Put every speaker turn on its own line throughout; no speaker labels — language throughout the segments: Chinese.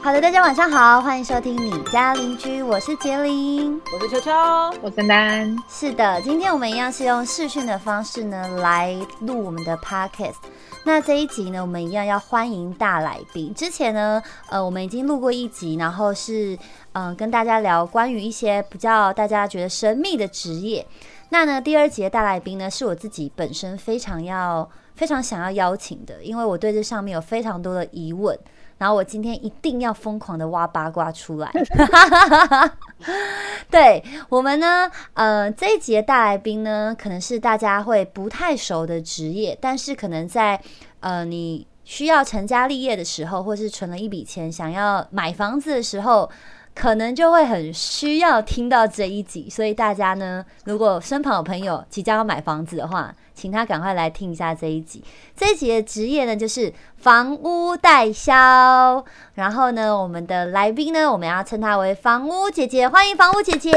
好的，大家晚上好，欢迎收听你家邻居，我是杰林，
我是秋秋，
我是丹。
是的，今天我们一样是用视讯的方式呢来录我们的 podcast。那这一集呢，我们一样要欢迎大来宾。之前呢，呃，我们已经录过一集，然后是嗯跟大家聊关于一些比较大家觉得神秘的职业。那呢，第二集的大来宾呢，是我自己本身非常要非常想要邀请的，因为我对这上面有非常多的疑问。然后我今天一定要疯狂的挖八卦出来。对我们呢，呃，这一集的大来宾呢，可能是大家会不太熟的职业，但是可能在呃你需要成家立业的时候，或是存了一笔钱想要买房子的时候。可能就会很需要听到这一集，所以大家呢，如果身旁有朋友即将要买房子的话，请他赶快来听一下这一集。这一集的职业呢，就是房屋代销。然后呢，我们的来宾呢，我们要称她为房屋姐姐，欢迎房屋姐姐。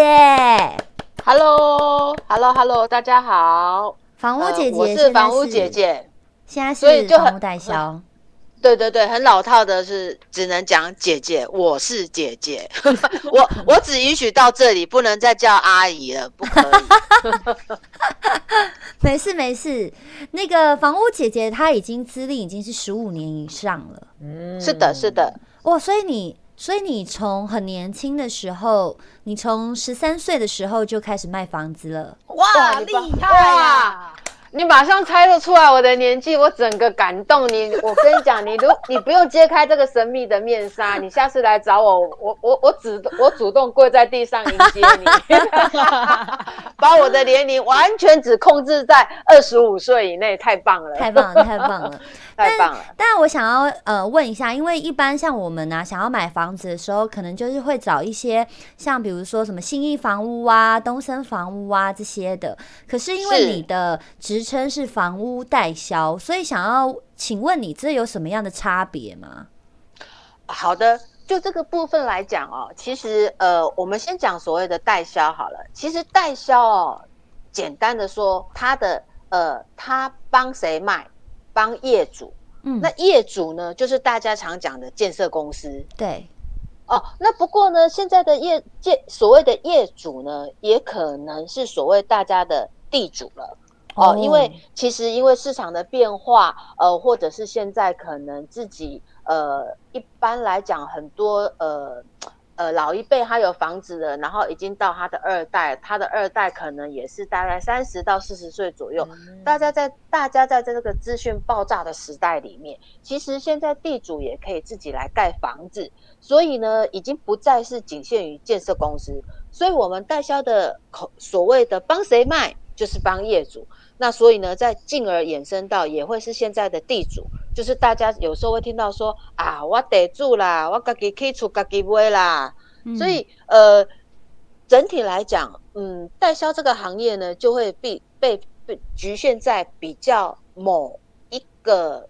Hello，Hello，Hello，大家好。
房屋姐姐，
我是房屋姐姐，
现在是房屋代销。
对对对，很老套的是，只能讲姐姐，我是姐姐，我我只允许到这里，不能再叫阿姨了，不可以。
没事没事，那个房屋姐姐她已经资历已经是十五年以上了。
嗯，是的，是的。
哇，所以你所以你从很年轻的时候，你从十三岁的时候就开始卖房子了。
哇，厉害呀！你马上猜得出来我的年纪，我整个感动你。我跟你讲，你如你不用揭开这个神秘的面纱，你下次来找我，我我我主我主动跪在地上迎接你，把我的年龄完全只控制在二十五岁以内，太棒了，
太棒了，太棒了。
太棒了！
但我想要呃问一下，因为一般像我们呢，想要买房子的时候，可能就是会找一些像比如说什么新义房屋啊、东森房屋啊这些的。可是因为你的职称是房屋代销，所以想要请问你，这有什么样的差别吗？
好的，就这个部分来讲哦，其实呃，我们先讲所谓的代销好了。其实代销哦，简单的说，他的呃，他帮谁卖？帮业主，嗯，那业主呢，就是大家常讲的建设公司，
对，
哦，那不过呢，现在的业建所谓的业主呢，也可能是所谓大家的地主了，哦，因为其实因为市场的变化，呃，或者是现在可能自己，呃，一般来讲很多，呃。呃，老一辈他有房子的，然后已经到他的二代，他的二代可能也是大概三十到四十岁左右。大家在大家在这个资讯爆炸的时代里面，其实现在地主也可以自己来盖房子，所以呢，已经不再是仅限于建设公司。所以我们代销的口所谓的帮谁卖，就是帮业主。那所以呢，再进而衍生到也会是现在的地主。就是大家有时候会听到说啊，我得住啦，我自己可以出自己买啦，所以呃，整体来讲，嗯，代销这个行业呢，就会被被被局限在比较某一个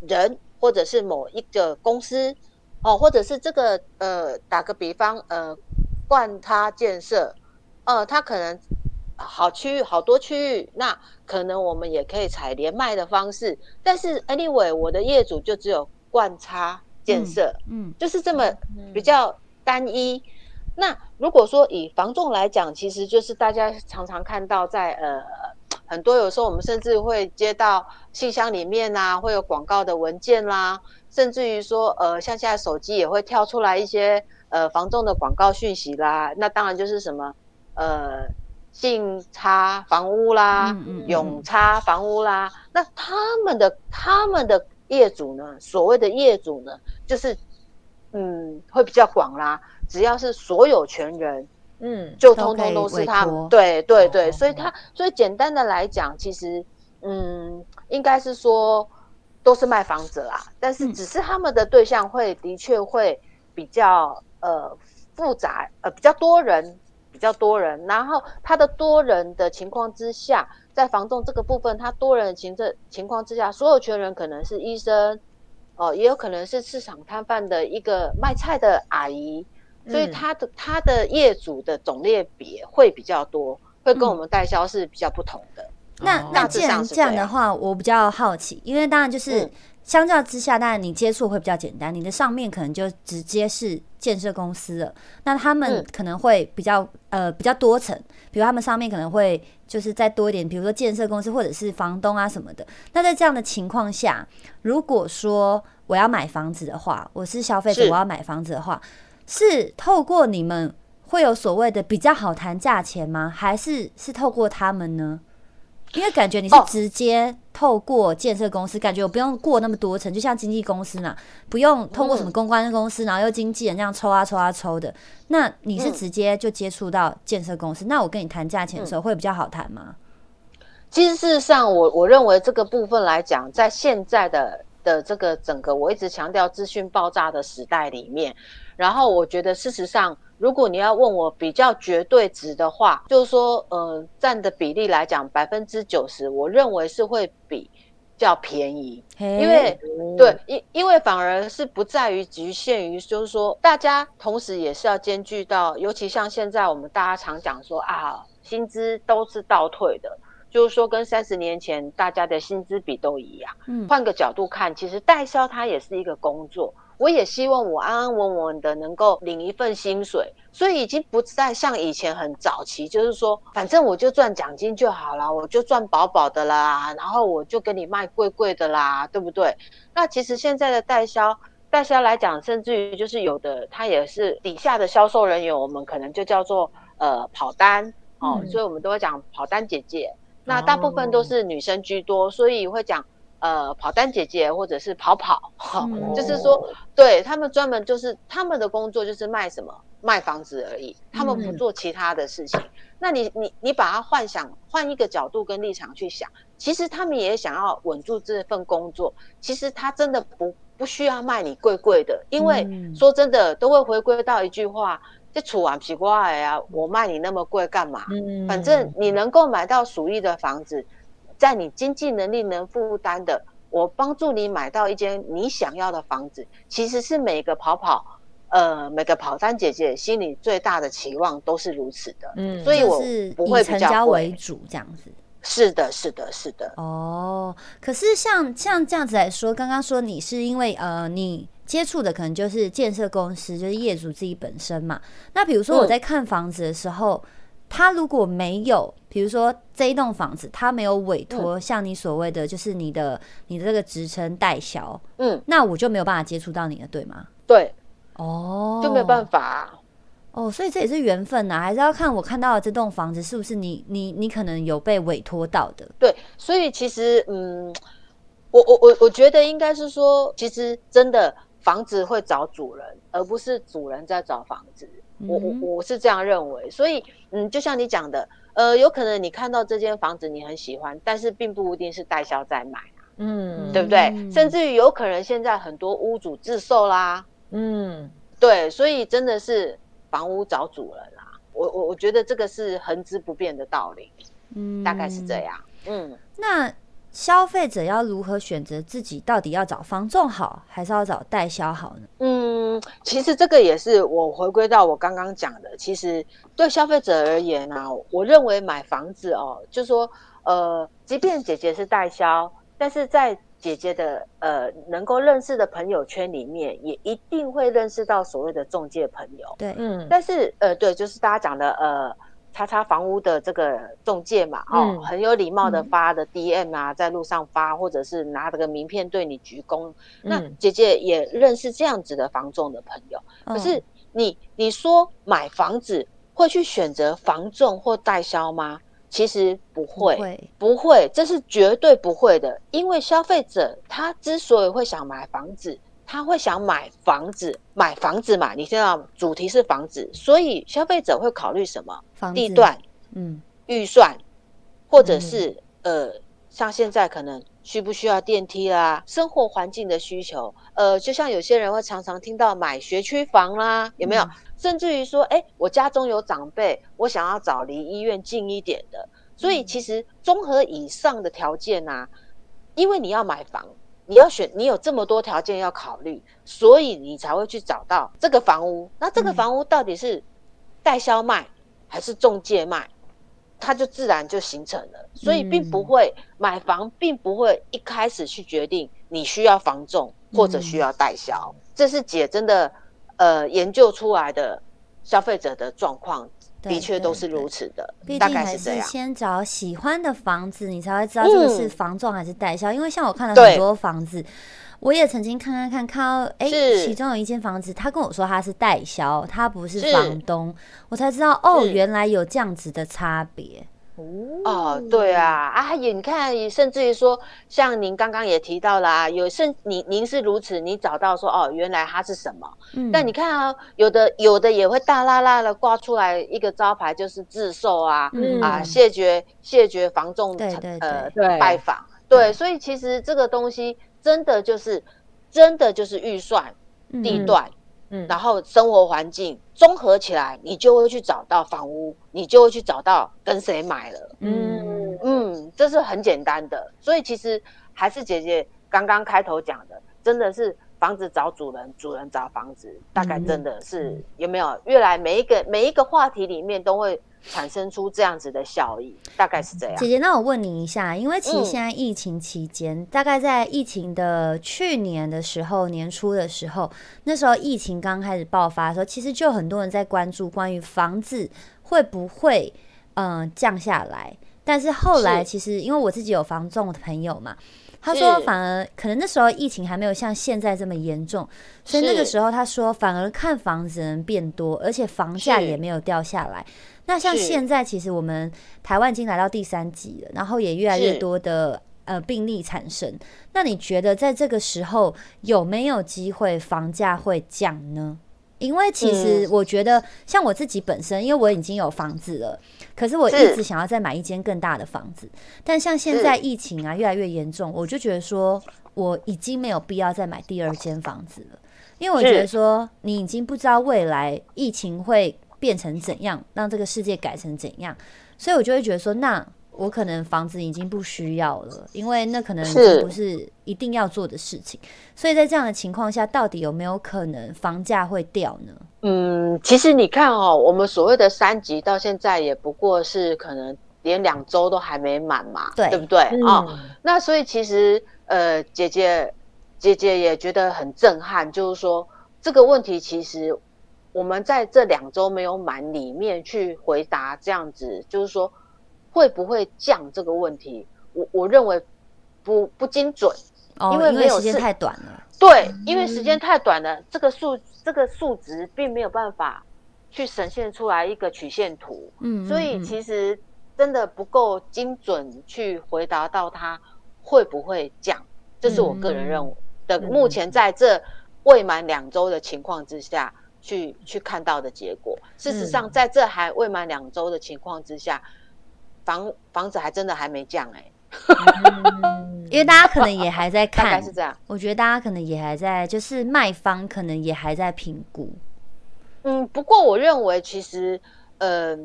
人，或者是某一个公司，哦，或者是这个呃，打个比方，呃，冠他建设，呃，他可能。好区域，好多区域，那可能我们也可以采连麦的方式。但是，anyway，我的业主就只有灌插建设，嗯，就是这么比较单一。那如果说以房仲来讲，其实就是大家常常看到在呃很多有时候我们甚至会接到信箱里面啊，会有广告的文件啦，甚至于说呃像现在手机也会跳出来一些呃房仲的广告讯息啦。那当然就是什么呃。信差房屋啦，永差房屋啦，那他们的他们的业主呢？所谓的业主呢，就是嗯，会比较广啦。只要是所有权人，嗯，就通通都是他们。对对对，所以他所以简单的来讲，其实嗯，应该是说都是卖房子啦，但是只是他们的对象会的确会比较呃复杂，呃比较多人。比较多人，然后他的多人的情况之下，在房仲这个部分，他多人的情这情况之下，所有权人可能是医生，哦，也有可能是市场摊贩的一个卖菜的阿姨，所以他的他的业主的种类别会比较多，会跟我们代销是比较不同的。
那那既然这样。的话，我比较好奇，因为当然就是相较之下，当然你接触会比较简单，你的上面可能就直接是建设公司了，那他们可能会比较呃比较多层，比如他们上面可能会就是再多一点，比如说建设公司或者是房东啊什么的。那在这样的情况下，如果说我要买房子的话，我是消费者，我要买房子的话，是透过你们会有所谓的比较好谈价钱吗？还是是透过他们呢？因为感觉你是直接透过建设公司，感觉我不用过那么多层，就像经纪公司嘛，不用通过什么公关公司，然后又经纪人这样抽啊抽啊抽的。那你是直接就接触到建设公司，那我跟你谈价钱的时候会比较好谈吗？
其实事实上，我我认为这个部分来讲，在现在的的这个整个我一直强调资讯爆炸的时代里面，然后我觉得事实上。如果你要问我比较绝对值的话，就是说，呃，占的比例来讲，百分之九十，我认为是会比较便宜，因为对，因因为反而是不在于局限于，就是说，大家同时也是要兼具到，尤其像现在我们大家常讲说啊，薪资都是倒退的，就是说跟三十年前大家的薪资比都一样。嗯，换个角度看，其实代销它也是一个工作。我也希望我安安稳稳的能够领一份薪水，所以已经不再像以前很早期，就是说反正我就赚奖金就好了，我就赚饱饱的啦，然后我就给你卖贵贵的啦，对不对？那其实现在的代销，代销来讲，甚至于就是有的他也是底下的销售人员，我们可能就叫做呃跑单哦，所以我们都会讲跑单姐姐。那大部分都是女生居多，所以会讲。呃，跑单姐姐或者是跑跑，哈，就是说，对他们专门就是他们的工作就是卖什么卖房子而已，他们不做其他的事情。那你你你把它幻想换一个角度跟立场去想，其实他们也想要稳住这份工作。其实他真的不不需要卖你贵贵的，因为说真的都会回归到一句话：这楚完皮瓜呀，我卖你那么贵干嘛？反正你能够买到属意的房子。在你经济能力能负担的，我帮助你买到一间你想要的房子，其实是每个跑跑，呃，每个跑单姐姐心里最大的期望都是如此的。嗯，所以我不会
成交为主这样子。
是的，是的，是的。
哦，可是像像这样子来说，刚刚说你是因为呃，你接触的可能就是建设公司，就是业主自己本身嘛。那比如说我在看房子的时候。他如果没有，比如说这一栋房子，他没有委托像你所谓的，就是你的你的这个职称代销，嗯，那我就没有办法接触到你了，对吗？
对，哦，就没有办法，
哦，所以这也是缘分呐，还是要看我看到的这栋房子是不是你你你可能有被委托到的。
对，所以其实，嗯，我我我我觉得应该是说，其实真的房子会找主人，而不是主人在找房子。我我我是这样认为，所以嗯，就像你讲的，呃，有可能你看到这间房子你很喜欢，但是并不一定是代销在买啊，嗯，对不对？甚至于有可能现在很多屋主自售啦，嗯，对，所以真的是房屋找主人啦，我我我觉得这个是恒之不变的道理，嗯，大概是这样，
嗯，那。消费者要如何选择自己到底要找房仲好，还是要找代销好呢？
嗯，其实这个也是我回归到我刚刚讲的。其实对消费者而言呢，我认为买房子哦，就说呃，即便姐姐是代销，但是在姐姐的呃能够认识的朋友圈里面，也一定会认识到所谓的中介朋友。
对，嗯，
但是呃，对，就是大家讲的呃。叉叉房屋的这个中介嘛，哦，很有礼貌的发的 DM 啊，在路上发，或者是拿这个名片对你鞠躬。那姐姐也认识这样子的房仲的朋友。可是你你说买房子会去选择房仲或代销吗？其实不会，不会，这是绝对不会的。因为消费者他之所以会想买房子。他会想买房子，买房子嘛？你知道主题是房子，所以消费者会考虑什么？地段，嗯，预算，或者是呃，像现在可能需不需要电梯啦？生活环境的需求，呃，就像有些人会常常听到买学区房啦，有没有？甚至于说，哎，我家中有长辈，我想要找离医院近一点的。所以其实综合以上的条件啊，因为你要买房。你要选，你有这么多条件要考虑，所以你才会去找到这个房屋。那这个房屋到底是代销卖还是中介卖？它就自然就形成了。所以并不会买房，并不会一开始去决定你需要房重或者需要代销，这是姐真的呃研究出来的消费者的状况。的确都是如此的，
毕竟还是先找喜欢的房子，你才会知道这个是房仲还是代销。因为像我看了很多房子，我也曾经看看看看到，哎，其中有一间房子，他跟我说他是代销，他不是房东，我才知道哦，原来有这样子的差别。
哦，对啊，啊也你看，甚至于说，像您刚刚也提到了啊，有甚您您是如此，你找到说哦，原来它是什么？嗯，但你看啊，有的有的也会大拉拉的挂出来一个招牌，就是自售啊，啊谢绝谢绝房仲呃拜访，对，所以其实这个东西真的就是真的就是预算地段。嗯，然后生活环境综合起来，你就会去找到房屋，你就会去找到跟谁买了。嗯嗯，这是很简单的。所以其实还是姐姐刚刚开头讲的，真的是房子找主人，主人找房子，大概真的是有没有？越来每一个每一个话题里面都会。产生出这样子的效益，大概是这样。
姐姐，那我问你一下，因为其实现在疫情期间，大概在疫情的去年的时候，年初的时候，那时候疫情刚开始爆发的时候，其实就很多人在关注关于房子会不会嗯降下来。但是后来，其实因为我自己有房仲的朋友嘛。他说，反而可能那时候疫情还没有像现在这么严重，所以那个时候他说，反而看房子人变多，而且房价也没有掉下来。那像现在，其实我们台湾已经来到第三季了，然后也越来越多的呃病例产生。那你觉得在这个时候有没有机会房价会降呢？因为其实我觉得，像我自己本身，因为我已经有房子了，可是我一直想要再买一间更大的房子。但像现在疫情啊越来越严重，我就觉得说我已经没有必要再买第二间房子了，因为我觉得说你已经不知道未来疫情会变成怎样，让这个世界改成怎样，所以我就会觉得说那。我可能房子已经不需要了，因为那可能不是一定要做的事情。所以在这样的情况下，到底有没有可能房价会掉呢？
嗯，其实你看哦，我们所谓的三级到现在也不过是可能连两周都还没满嘛，对不对啊？那所以其实呃，姐姐姐姐也觉得很震撼，就是说这个问题其实我们在这两周没有满里面去回答这样子，就是说。会不会降这个问题？我我认为不不精准，
因为没有时间太短了。
对，因为时间太短了，这个数这个数值并没有办法去呈现出来一个曲线图。嗯，所以其实真的不够精准去回答到它会不会降，这是我个人认为的。目前在这未满两周的情况之下去去看到的结果，事实上在这还未满两周的情况之下。房房子还真的还没降哎，
因为大家可能也还在 看，
是这样。
我觉得大家可能也还在，就是卖方可能也还在评估。
嗯，不过我认为其实，呃，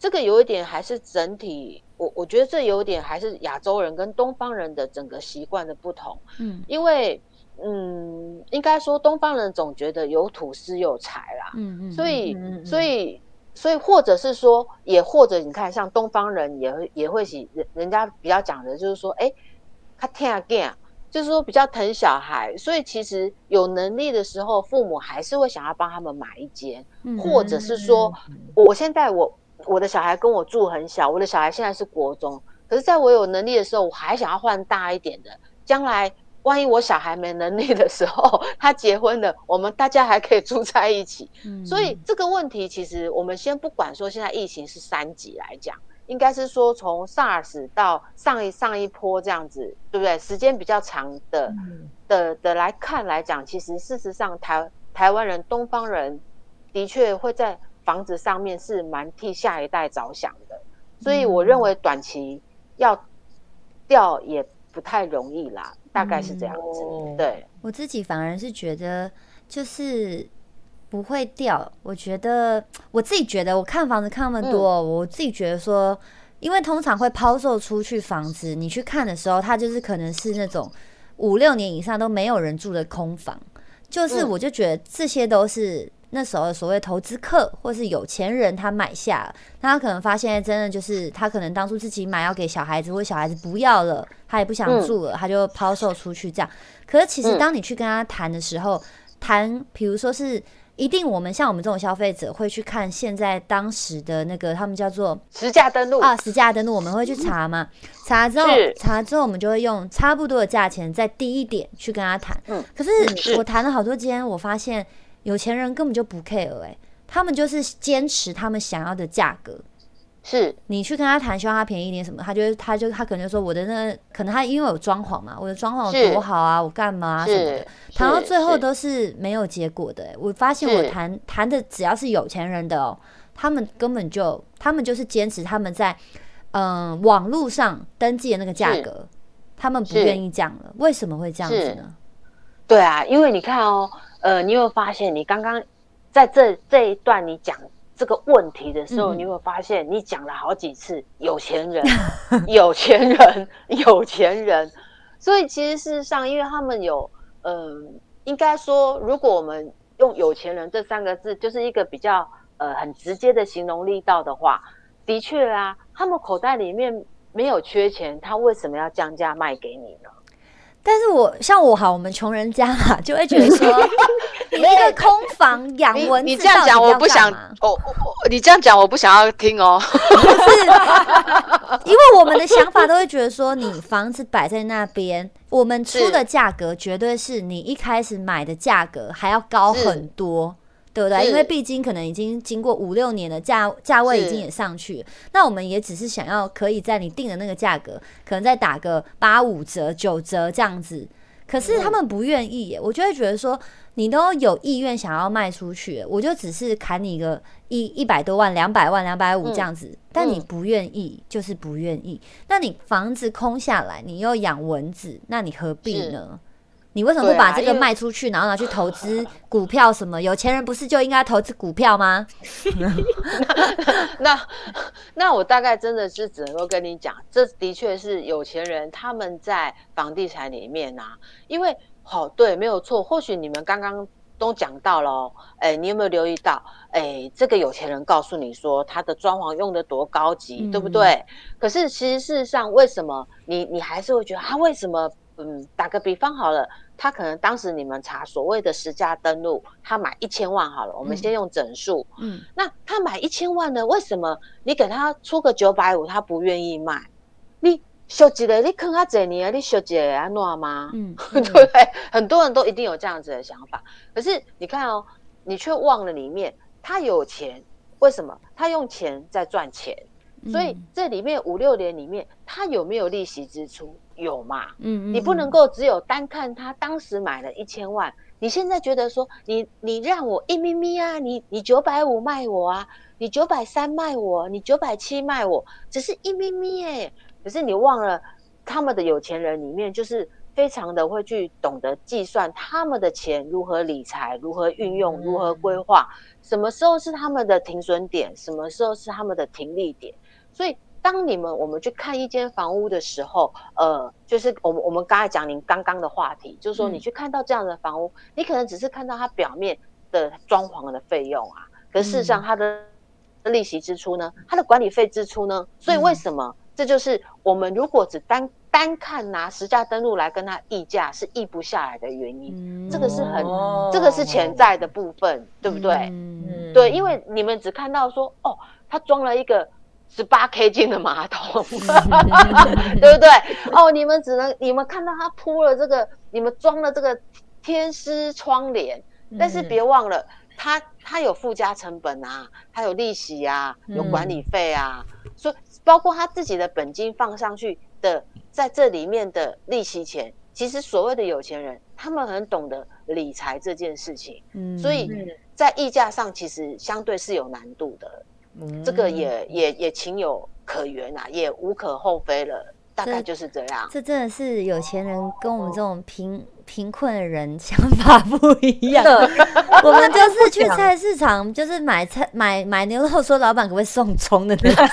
这个有一点还是整体，我我觉得这有点还是亚洲人跟东方人的整个习惯的不同。嗯，因为嗯，应该说东方人总觉得有土是有财啦。嗯嗯，所以所以。所以，或者是说，也或者你看，像东方人也会也会喜人人家比较讲的，就是说，哎，他 take again，就是说比较疼小孩。所以其实有能力的时候，父母还是会想要帮他们买一间，或者是说，我现在我我的小孩跟我住很小，我的小孩现在是国中，可是在我有能力的时候，我还想要换大一点的，将来。万一我小孩没能力的时候，他结婚了，我们大家还可以住在一起。所以这个问题，其实我们先不管说现在疫情是三级来讲，应该是说从 SARS 到上一上一波这样子，对不对？时间比较长的的的来看来讲，其实事实上台台湾人、东方人的确会在房子上面是蛮替下一代着想的。所以我认为短期要掉也不太容易啦。大概是这样子，对。
我自己反而是觉得就是不会掉。我觉得我自己觉得，我看房子看那么多，我自己觉得说，因为通常会抛售出去房子，你去看的时候，它就是可能是那种五六年以上都没有人住的空房，就是我就觉得这些都是那时候所谓投资客或是有钱人他买下了，那他可能发现真的就是他可能当初自己买要给小孩子，或者小孩子不要了，他也不想住了，他就抛售出去这样。可是其实当你去跟他谈的时候，谈比如说是。一定，我们像我们这种消费者会去看现在当时的那个，他们叫做
实价登录
啊，实价登录，我们会去查嘛？查之后，查之后，我们就会用差不多的价钱再低一点去跟他谈。嗯，可是我谈了好多间，我发现有钱人根本就不 care 哎，他们就是坚持他们想要的价格。
是
你去跟他谈，希望他便宜一点什么，他就他就他可能就说我的那可能他因为有装潢嘛，我的装潢有多好啊，我干嘛什么的，谈到最后都是没有结果的。我发现我谈谈的只要是有钱人的哦，他们根本就他们就是坚持他们在嗯网络上登记的那个价格，他们不愿意降了。为什么会这样子呢？
对啊，因为你看哦，呃，你有发现你刚刚在这这一段你讲。这个问题的时候，你有发现你讲了好几次有钱人、有钱人、有钱人，所以其实事实上，因为他们有，嗯，应该说，如果我们用有钱人这三个字，就是一个比较呃很直接的形容力道的话，的确啊，他们口袋里面没有缺钱，他为什么要降价卖给你呢？
但是我像我好，我们穷人家嘛，就会觉得说，你一个空房养蚊子，
你这样讲我不想，哦，你这样讲我不想要听哦。
不是，因为我们的想法都会觉得说，你房子摆在那边，我们出的价格绝对是你一开始买的价格还要高很多。对不对？因为毕竟可能已经经过五六年的价价位已经也上去，那我们也只是想要可以在你定的那个价格，可能再打个八五折、九折这样子。可是他们不愿意耶，我就会觉得说，你都有意愿想要卖出去，我就只是砍你个一一百多万、两百万、两百五这样子，但你不愿意，就是不愿意。那你房子空下来，你又养蚊子，那你何必呢？你为什么不把这个卖出去，然后拿去投资股票什么？有钱人不是就应该投资股票吗？
那 那我大概真的是只能够跟你讲，这的确是有钱人他们在房地产里面啊，因为好对，没有错。或许你们刚刚都讲到了，哎，你有没有留意到？哎，这个有钱人告诉你说他的装潢用的多高级，对不对？可是其实事实上，为什么你你还是会觉得他为什么？嗯，打个比方好了。他可能当时你们查所谓的实价登录，他买一千万好了，我们先用整数。嗯，那他买一千万呢？为什么你给他出个九百五，他不愿意卖？你修几个？你坑他几年啊？你修几安诺吗？嗯，对不对？很多人都一定有这样子的想法。可是你看哦，你却忘了里面他有钱，为什么？他用钱在赚钱，所以这里面五六年里面，他有没有利息支出？有嘛？嗯嗯，你不能够只有单看他当时买了一千万，你现在觉得说你你让我一咪咪啊，你你九百五卖我啊，你九百三卖我，你九百七卖我，只是一咪咪哎，可是你忘了他们的有钱人里面就是非常的会去懂得计算他们的钱如何理财，如何运用，如何规划，什么时候是他们的停损点，什么时候是他们的停利点，所以。当你们我们去看一间房屋的时候，呃，就是我们我们刚才讲您刚刚的话题，就是说你去看到这样的房屋，你可能只是看到它表面的装潢的费用啊，可事实上它的利息支出呢，它的管理费支出呢，所以为什么这就是我们如果只单单看拿实价登录来跟它议价是议不下来的原因，这个是很这个是潜在的部分，对不对？对，因为你们只看到说哦，它装了一个。十八 K 金的马桶，对不对？哦，你们只能你们看到他铺了这个，你们装了这个天丝窗帘，但是别忘了，它它有附加成本啊，它有利息啊，有管理费啊，所以包括他自己的本金放上去的，在这里面的利息钱，其实所谓的有钱人，他们很懂得理财这件事情，所以在溢价上其实相对是有难度的。这个也也也情有可原啊，也无可厚非了，大概就是这样。
这真的是有钱人跟我们这种贫贫困的人 想法不一样。我们就是 去菜市场，就是买菜买买牛肉，说老板可不可以送葱的那种。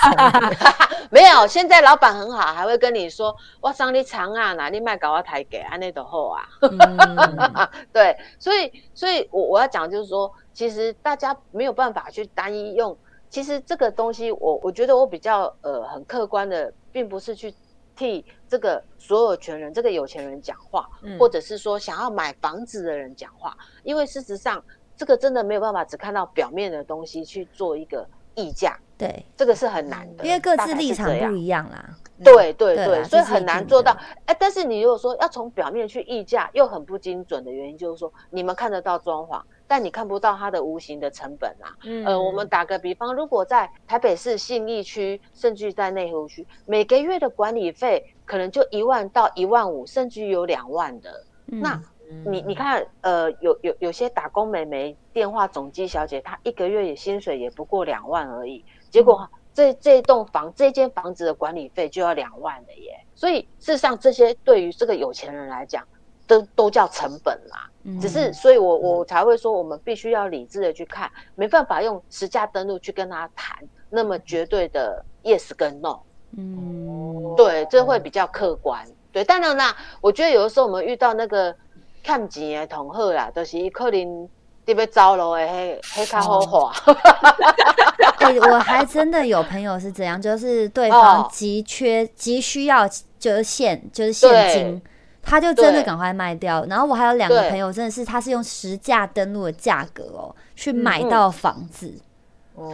没有，现在老板很好，还会跟你说我上你长啊，哪里卖搞我台给安内的货啊。对，所以所以我我要讲就是说，其实大家没有办法去单一用。其实这个东西，我我觉得我比较呃很客观的，并不是去。替这个所有权人、这个有钱人讲话，或者是说想要买房子的人讲话，因为事实上，这个真的没有办法只看到表面的东西去做一个议价。
对，
这个是很难的，
因为各自立场不一样啦。
对对对，所以很难做到。哎，但是你如果说要从表面去议价，又很不精准的原因，就是说你们看得到装潢。但你看不到它的无形的成本啊。呃，我们打个比方，如果在台北市信义区，甚至在内湖区，每个月的管理费可能就一万到一万五，甚至有两万的。那你你看，呃，有有有些打工美眉、电话总机小姐，她一个月也薪水也不过两万而已，结果这这栋房、这间房子的管理费就要两万的耶。所以事实上，这些对于这个有钱人来讲，都都叫成本啦。只是，所以我我才会说，我们必须要理智的去看，没办法用实价登录去跟他谈那么绝对的 yes 跟 no。嗯，对，这会比较客观。对，当然啦，我觉得有的时候我们遇到那个看钱的同贺啦，都是可能特别糟了的，黑黑卡好话。
对，我还真的有朋友是这样，就是对方急缺、急需要，就是现就是现金。他就真的赶快卖掉，然后我还有两个朋友，真的是他是用实价登录的价格哦，去买到房子，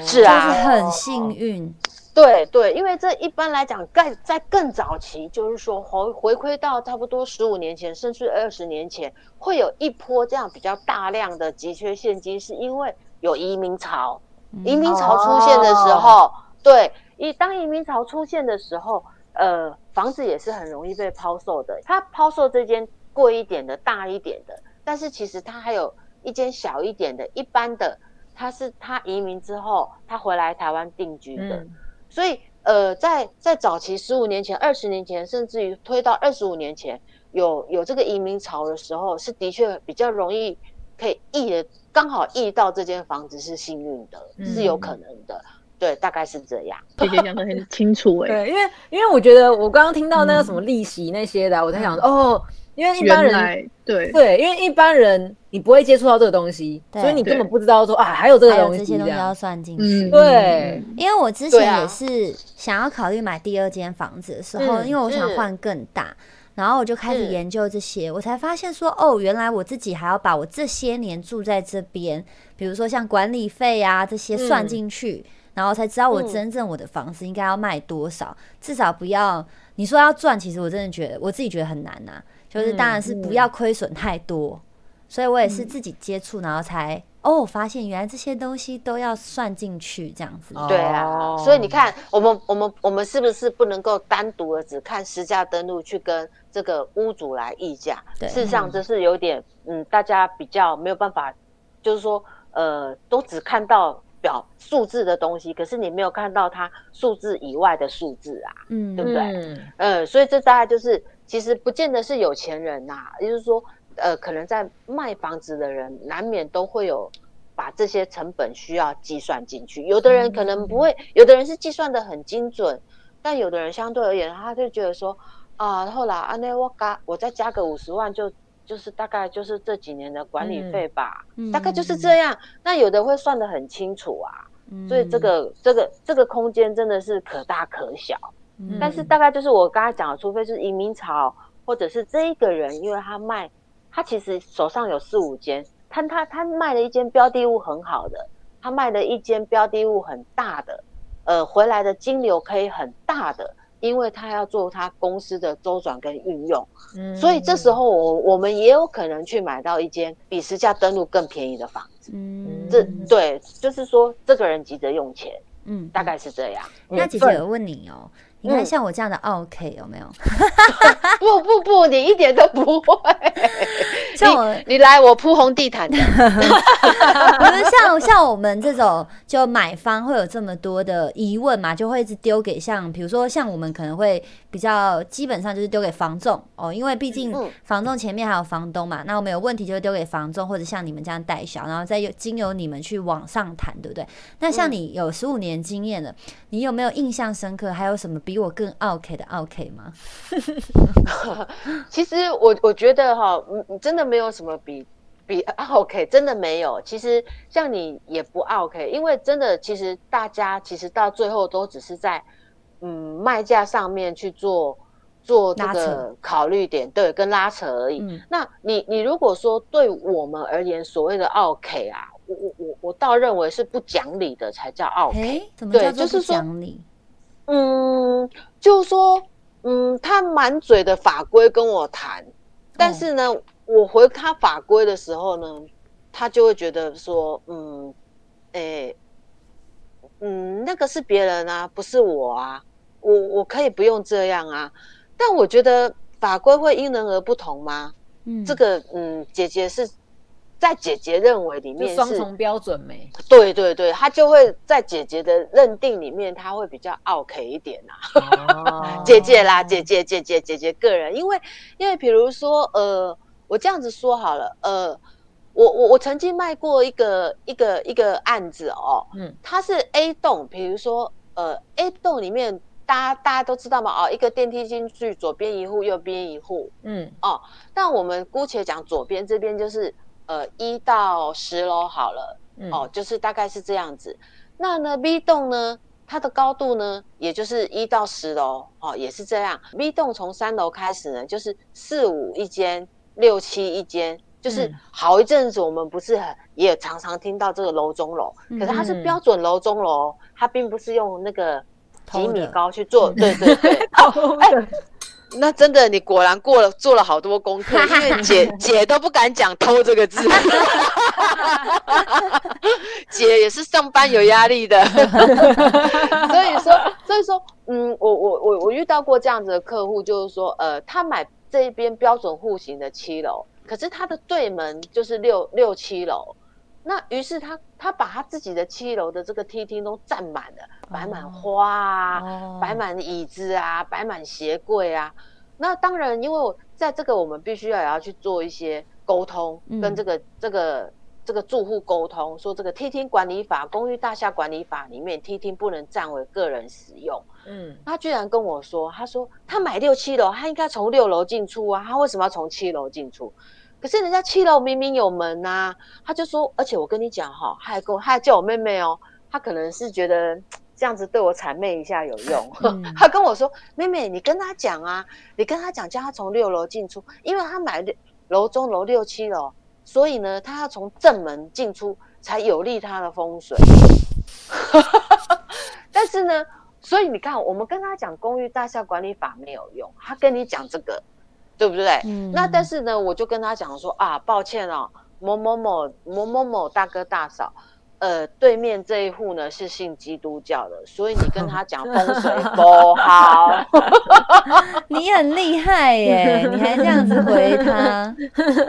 是啊，
很幸运。
对对，因为这一般来讲，在在更早期，就是说回回馈到差不多十五年前，甚至二十年前，会有一波这样比较大量的急缺现金，是因为有移民潮，移民潮出现的时候，对，一当移民潮出现的时候。呃，房子也是很容易被抛售的。他抛售这间贵一点的、大一点的，但是其实他还有一间小一点的、一般的。他是他移民之后，他回来台湾定居的。所以，呃，在在早期十五年前、二十年前，甚至于推到二十五年前，有有这个移民潮的时候，是的确比较容易可以易的，刚好易到这间房子是幸运的，是有可能的。对，大概是这样。
姐姐讲的很清楚哎。
对，因为因为我觉得我刚刚听到那个什么利息那些的，我在想哦，因为一般人
对
对，因为一般人你不会接触到这个东西，所以你根本不知道说啊还有这个东西，
这些东西要算进去。
对，
因为我之前也是想要考虑买第二间房子的时候，因为我想换更大，然后我就开始研究这些，我才发现说哦，原来我自己还要把我这些年住在这边，比如说像管理费啊这些算进去。然后才知道我真正我的房子应该要卖多少，至少不要你说要赚，其实我真的觉得我自己觉得很难呐。就是当然是不要亏损太多，所以我也是自己接触，然后才哦发现原来这些东西都要算进去这样子。
对啊，所以你看我们我们我们是不是不能够单独的只看实价登录去跟这个屋主来议价？事实上这是有点嗯，大家比较没有办法，就是说呃，都只看到。表数字的东西，可是你没有看到它数字以外的数字啊，嗯，对不对？嗯，所以这大概就是，其实不见得是有钱人呐，也就是说，呃，可能在卖房子的人难免都会有把这些成本需要计算进去。有的人可能不会，有的人是计算的很精准，但有的人相对而言，他就觉得说，啊，后来啊，那我加我再加个五十万就。就是大概就是这几年的管理费吧，大概就是这样。那有的会算得很清楚啊，所以这个这个这个空间真的是可大可小。但是大概就是我刚才讲的，除非是移民潮，或者是这一个人，因为他卖，他其实手上有四五间，他他他卖了一间标的物很好的，他卖了一间标的物很大的，呃，回来的金流可以很大的。因为他要做他公司的周转跟运用，嗯，所以这时候我我们也有可能去买到一间比实价登录更便宜的房子，嗯，这对，就是说这个人急着用钱，嗯，大概是这样。
那姐姐我问你哦。你看，像我这样的 OK 有没有？
不不不，你一点都不会。
像我，
你来我铺红地毯。不是
像像我们这种就买方会有这么多的疑问嘛？就会一直丢给像比如说像我们可能会比较基本上就是丢给房仲哦，因为毕竟房仲前面还有房东嘛。那我们有问题就会丢给房仲，或者像你们这样代销，然后再由经由你们去往上谈，对不对？那像你有十五年经验了，你有没有印象深刻？还有什么比我更 OK 的 OK 吗？
其实我我觉得哈，嗯，真的没有什么比。比 OK 真的没有，其实像你也不 OK，因为真的其实大家其实到最后都只是在嗯卖价上面去做做这个考虑点，对，跟拉扯而已。那你你如果说对我们而言，所谓的 OK 啊，我我我我倒认为是不讲理的才叫 OK，
对，就是讲理。
嗯，就是说嗯，他满嘴的法规跟我谈，但是呢。我回他法规的时候呢，他就会觉得说，嗯，诶，嗯，那个是别人啊，不是我啊，我我可以不用这样啊。但我觉得法规会因人而不同吗？嗯，这个，嗯，姐姐是在姐姐认为里面
双重标准没？
对对对，她就会在姐姐的认定里面，她会比较 OK 一点呐。姐姐啦，姐姐姐姐姐姐个人，因为因为比如说，呃。我这样子说好了，呃，我我我曾经卖过一个一个一个案子哦，嗯，它是 A 栋，比如说呃 A 栋里面，大家大家都知道嘛，哦，一个电梯进去，左边一户，右边一户，嗯，哦，那我们姑且讲左边这边就是呃一到十楼好了，哦，就是大概是这样子。那呢 B 栋呢，它的高度呢，也就是一到十楼，哦，也是这样。B 栋从三楼开始呢，就是四五一间。六七一间，就是好一阵子，我们不是很也常常听到这个楼中楼，可是它是标准楼中楼，它并不是用那个几米高去做，对对对。哎，那真的，你果然过了做了好多功课，因为姐 姐都不敢讲偷这个字，姐也是上班有压力的，所以说所以说，嗯，我我我我遇到过这样子的客户，就是说，呃，他买。这一边标准户型的七楼，可是他的对门就是六六七楼，那于是他他把他自己的七楼的这个梯厅都占满了，摆满花啊，摆满椅子啊，摆满鞋柜啊。那当然，因为在这个我们必须要也要去做一些沟通，跟这个这个这个住户沟通，说这个梯厅管理法、公寓大厦管理法里面，梯厅不能占为个人使用。嗯，他居然跟我说，他说他买六七楼，他应该从六楼进出啊，他为什么要从七楼进出？可是人家七楼明明有门呐，他就说，而且我跟你讲哈，他还跟我，他还叫我妹妹哦，他可能是觉得这样子对我谄媚一下有用，他跟我说，妹妹你跟他讲啊，你跟他讲叫他从六楼进出，因为他买楼中楼六七楼，所以呢，他要从正门进出才有利他的风水，但是呢。所以你看，我们跟他讲公寓大厦管理法没有用，他跟你讲这个，对不对？嗯。那但是呢，我就跟他讲说啊，抱歉哦，某某某某某某大哥大嫂。呃，对面这一户呢是信基督教的，所以你跟他讲风水不好。
你很厉害耶，你还这样子回他。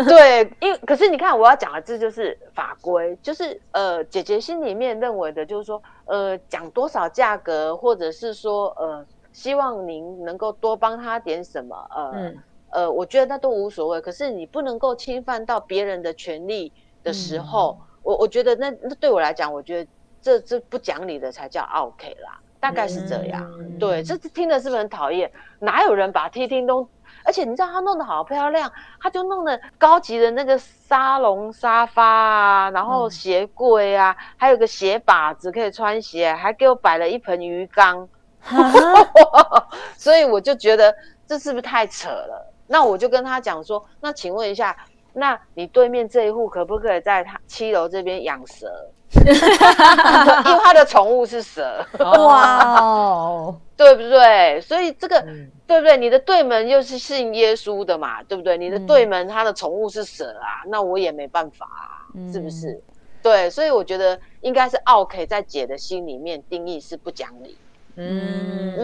对，因可是你看我要讲的这就是法规，就是呃，姐姐心里面认为的就是说，呃，讲多少价格，或者是说呃，希望您能够多帮他点什么，呃呃，我觉得那都无所谓。可是你不能够侵犯到别人的权利的时候。我我觉得那那对我来讲，我觉得这这不讲理的才叫 OK 啦，大概是这样。对，这听的是不是很讨厌？哪有人把梯厅都，而且你知道他弄得好漂亮，他就弄得高级的那个沙龙沙发啊，然后鞋柜啊，还有个鞋把子可以穿鞋，还给我摆了一盆鱼缸，所以我就觉得这是不是太扯了？那我就跟他讲说，那请问一下。那你对面这一户可不可以在他七楼这边养蛇？因为他的宠物是蛇。哇哦，对不对？所以这个对不对？你的对门又是信耶稣的嘛，对不对？你的对门他的宠物是蛇啊，那我也没办法啊，是不是？对，所以我觉得应该是奥 K 在姐的心里面定义是不讲理。嗯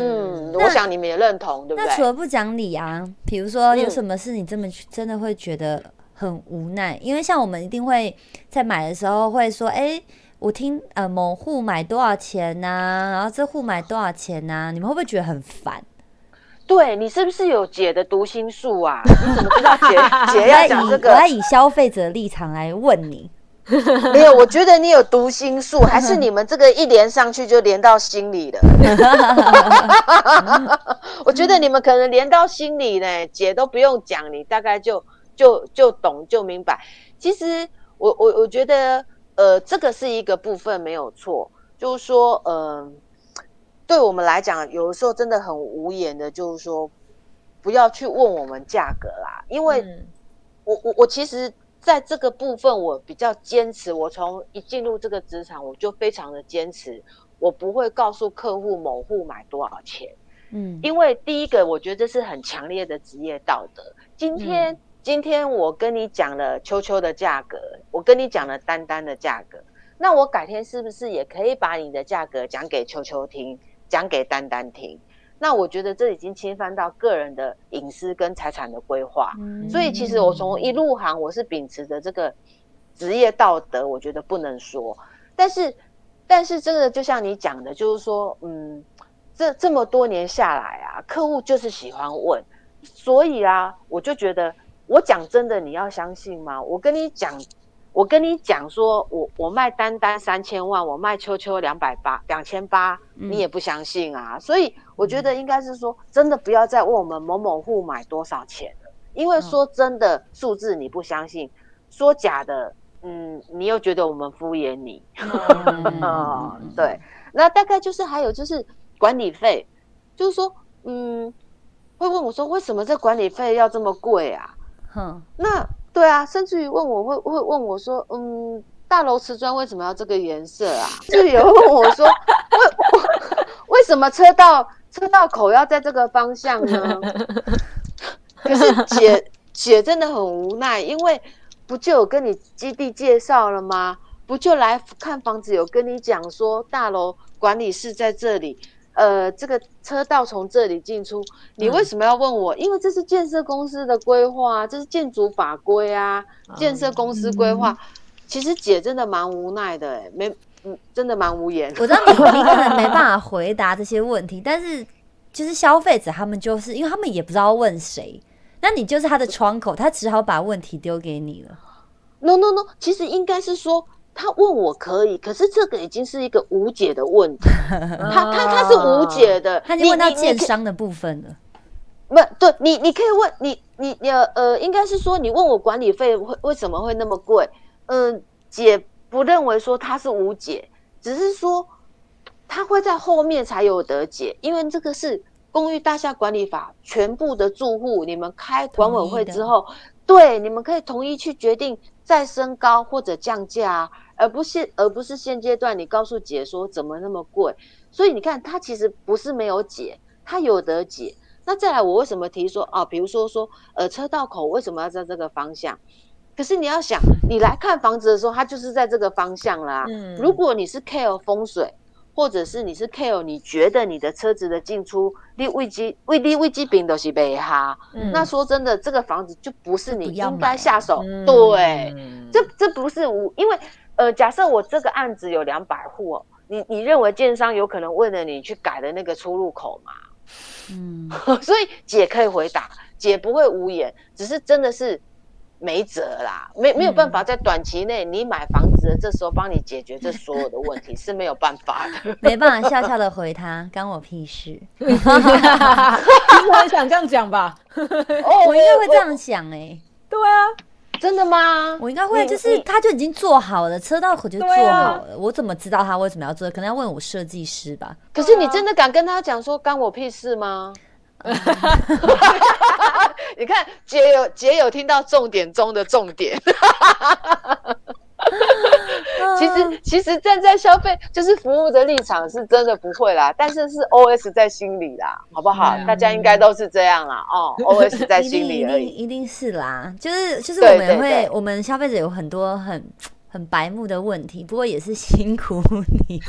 想你们也认同，对不对？
那除了不讲理啊，比如说有什么事你这么真的会觉得？很无奈，因为像我们一定会在买的时候会说，哎，我听呃某户买多少钱呐，然后这户买多少钱呐，你们会不会觉得很烦？
对你是不是有姐的读心术啊？你怎么知道姐姐 要讲这个？
我要以消费者立场来问你。
没有，我觉得你有读心术，还是你们这个一连上去就连到心里了？我觉得你们可能连到心里呢，姐都不用讲，你大概就就就懂就明白。其实我我我觉得，呃，这个是一个部分没有错，就是说，嗯，对我们来讲，有的时候真的很无言的，就是说，不要去问我们价格啦，因为我我我其实。在这个部分，我比较坚持。我从一进入这个职场，我就非常的坚持，我不会告诉客户某户买多少钱。嗯，因为第一个，我觉得这是很强烈的职业道德。今天，今天我跟你讲了秋秋的价格，我跟你讲了丹丹的价格，那我改天是不是也可以把你的价格讲给秋秋听，讲给丹丹听？那我觉得这已经侵犯到个人的隐私跟财产的规划，所以其实我从一入行，我是秉持着这个职业道德，我觉得不能说。但是，但是真的就像你讲的，就是说，嗯，这这么多年下来啊，客户就是喜欢问，所以啊，我就觉得我讲真的，你要相信吗？我跟你讲。我跟你讲说，我我卖单单三千万，我卖秋秋两百八两千八，你也不相信啊。所以我觉得应该是说，真的不要再问我们某某户买多少钱了，因为说真的数字你不相信，说假的，嗯，你又觉得我们敷衍你。对，那大概就是还有就是管理费，就是说，嗯，会问我说为什么这管理费要这么贵啊？哼，那。对啊，甚至于问我会会问我说，嗯，大楼瓷砖为什么要这个颜色啊？就有问我说，为 为什么车道车道口要在这个方向呢？可是姐姐真的很无奈，因为不就有跟你基地介绍了吗？不就来看房子有跟你讲说大楼管理室在这里。呃，这个车道从这里进出，你为什么要问我？因为这是建设公司的规划，这是建筑法规啊，建设公司规划。其实姐真的蛮无奈的，哎，没，嗯，真的蛮无言。
我知道你你可能没办法回答这些问题，但是就是消费者他们就是因为他们也不知道问谁，那你就是他的窗口，他只好把问题丢给你了。
No No No，其实应该是说。他问我可以，可是这个已经是一个无解的问题。他他他是无解的，
他就问到建商的部分了。
不，对你你可以问你你你呃，应该是说你问我管理费会为什么会那么贵？嗯，姐不认为说它是无解，只是说他会在后面才有得解，因为这个是公寓大厦管理法，全部的住户你们开管委会之后，对你们可以统一去决定再升高或者降价。而不是而不是现阶段你告诉姐说怎么那么贵，所以你看它其实不是没有解，它有得解。那再来我为什么提说啊？比如说说呃车道口为什么要在这个方向？可是你要想你来看房子的时候，它就是在这个方向啦。嗯，如果你是 care 风水，或者是你是 care 你觉得你的车子的进出你危机危机危机柄都是被哈，那说真的，这个房子就不是你应该下手。对，这这不是我因为。呃，假设我这个案子有两百户，你你认为建商有可能为了你去改了那个出入口吗？嗯，所以姐可以回答，姐不会无言，只是真的是没辙啦，没没有办法在短期内你买房子的，这时候帮你解决这所有的问题是没有办法的，
没办法笑笑的回他，关我屁事。其实
很想这样讲吧，
哦，我应该会这样想哎，
对啊。
真的吗？
我应该会，就是他就已经做好了，车道口就做好了，我怎么知道他为什么要做？可能要问我设计师吧。
可是你真的敢跟他讲说干我屁事吗？你看，姐有姐有听到重点中的重点。其实，其实站在消费就是服务的立场，是真的不会啦。但是是 O S 在心里啦，好不好？大家应该都是这样啦。哦，O S 在心里而已，
一定是啦。就是就是我们会，我们消费者有很多很很白目的问题，不过也是辛苦你。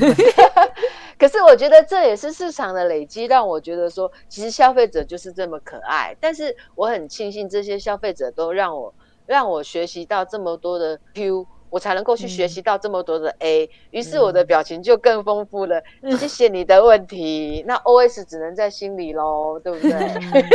可是我觉得这也是市场的累积，让我觉得说，其实消费者就是这么可爱。但是我很庆幸这些消费者都让我让我学习到这么多的 Q。我才能够去学习到这么多的 A。于是我的表情就更丰富了。谢谢你的问题，那 OS 只能在心里喽，对不对？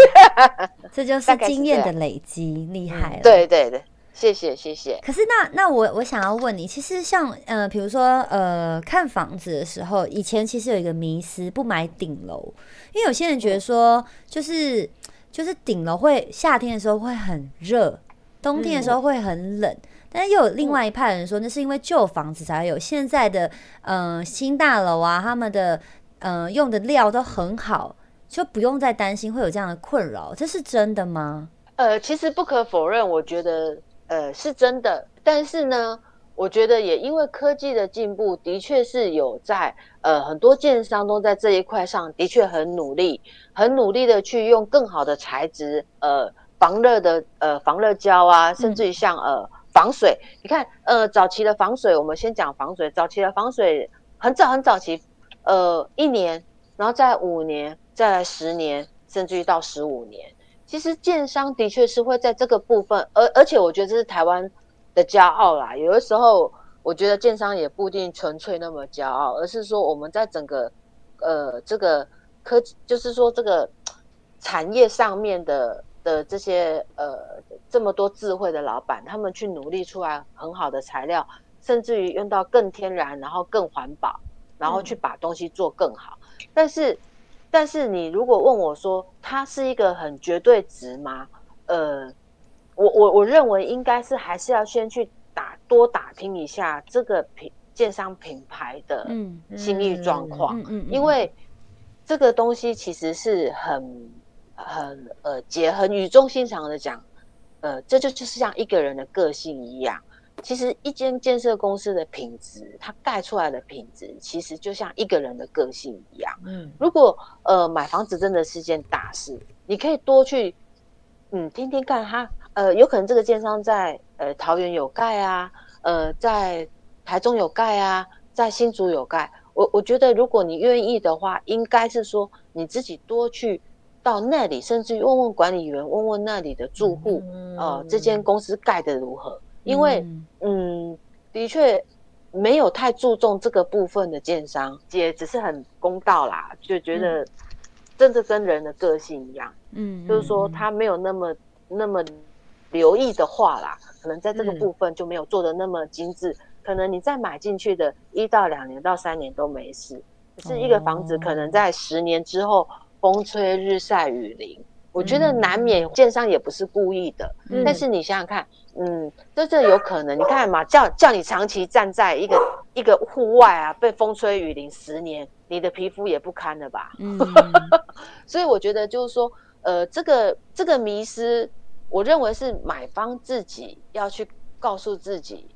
这就是经验的累积，厉害了。
对对对。谢谢谢谢。
可是那那我我想要问你，其实像呃，比如说呃，看房子的时候，以前其实有一个迷思，不买顶楼，因为有些人觉得说，就是就是顶楼会夏天的时候会很热，冬天的时候会很冷。但是又有另外一派人说，那是因为旧房子才有，现在的嗯新大楼啊，他们的嗯用的料都很好，就不用再担心会有这样的困扰，这是真的吗？
呃，其实不可否认，我觉得。呃，是真的，但是呢，我觉得也因为科技的进步，的确是有在呃很多建商都在这一块上的确很努力，很努力的去用更好的材质，呃，防热的呃防热胶啊，甚至于像呃防水，你看呃早期的防水，我们先讲防水，早期的防水很早很早期，呃一年，然后再五年，再来十年，甚至于到十五年。其实建商的确是会在这个部分，而而且我觉得这是台湾的骄傲啦。有的时候，我觉得建商也不一定纯粹那么骄傲，而是说我们在整个呃这个科，就是说这个产业上面的的这些呃这么多智慧的老板，他们去努力出来很好的材料，甚至于用到更天然，然后更环保，然后去把东西做更好，但是。但是你如果问我说，它是一个很绝对值吗？呃，我我我认为应该是还是要先去打多打听一下这个品建商品牌的心意状况，因为这个东西其实是很很呃结很语重心长的讲，呃，这就就是像一个人的个性一样。其实一间建设公司的品质，它盖出来的品质，其实就像一个人的个性一样。嗯，如果呃买房子真的是件大事，你可以多去嗯听听看，他呃有可能这个建商在呃桃园有盖啊，呃在台中有盖啊，在新竹有盖。我我觉得如果你愿意的话，应该是说你自己多去到那里，甚至于问问管理员，问问那里的住户，呃这间公司盖的如何。因为，嗯，的确没有太注重这个部分的建商，也只是很公道啦，就觉得真的跟人的个性一样，嗯，就是说他没有那么那么留意的话啦，可能在这个部分就没有做的那么精致，可能你再买进去的一到两年到三年都没事，是一个房子可能在十年之后风吹日晒雨淋。我觉得难免建商也不是故意的，但是你想想看，嗯，这这有可能，你看嘛，叫叫你长期站在一个一个户外啊，被风吹雨淋十年，你的皮肤也不堪了吧？嗯，所以我觉得就是说，呃，这个这个迷失，我认为是买方自己要去告诉自己。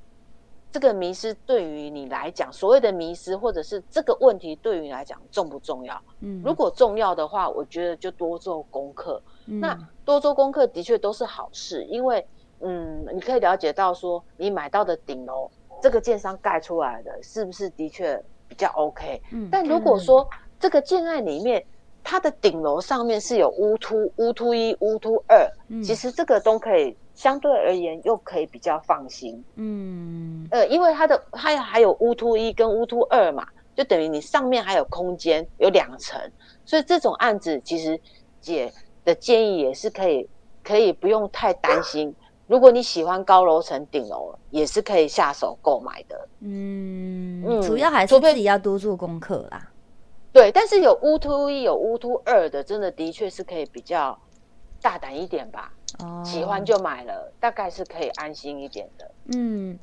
这个迷失对于你来讲，所谓的迷失，或者是这个问题对于你来讲重不重要？嗯，如果重要的话，我觉得就多做功课。那多做功课的确都是好事，因为嗯，你可以了解到说你买到的顶楼，这个建商盖出来的是不是的确比较 OK？嗯，但如果说这个建案里面它的顶楼上面是有乌突、乌凸一、乌凸二，其实这个都可以。相对而言，又可以比较放心。嗯，呃，因为它的它还有乌突一跟乌突二嘛，就等于你上面还有空间，有两层，所以这种案子其实姐的建议也是可以，可以不用太担心。如果你喜欢高楼层顶楼，也是可以下手购买的。
嗯，主要还是自己要多做功课啦。
对，但是有乌突一有乌突二的，真的的确是可以比较大胆一点吧。喜欢就买了，大概是可以安心一点的。
嗯，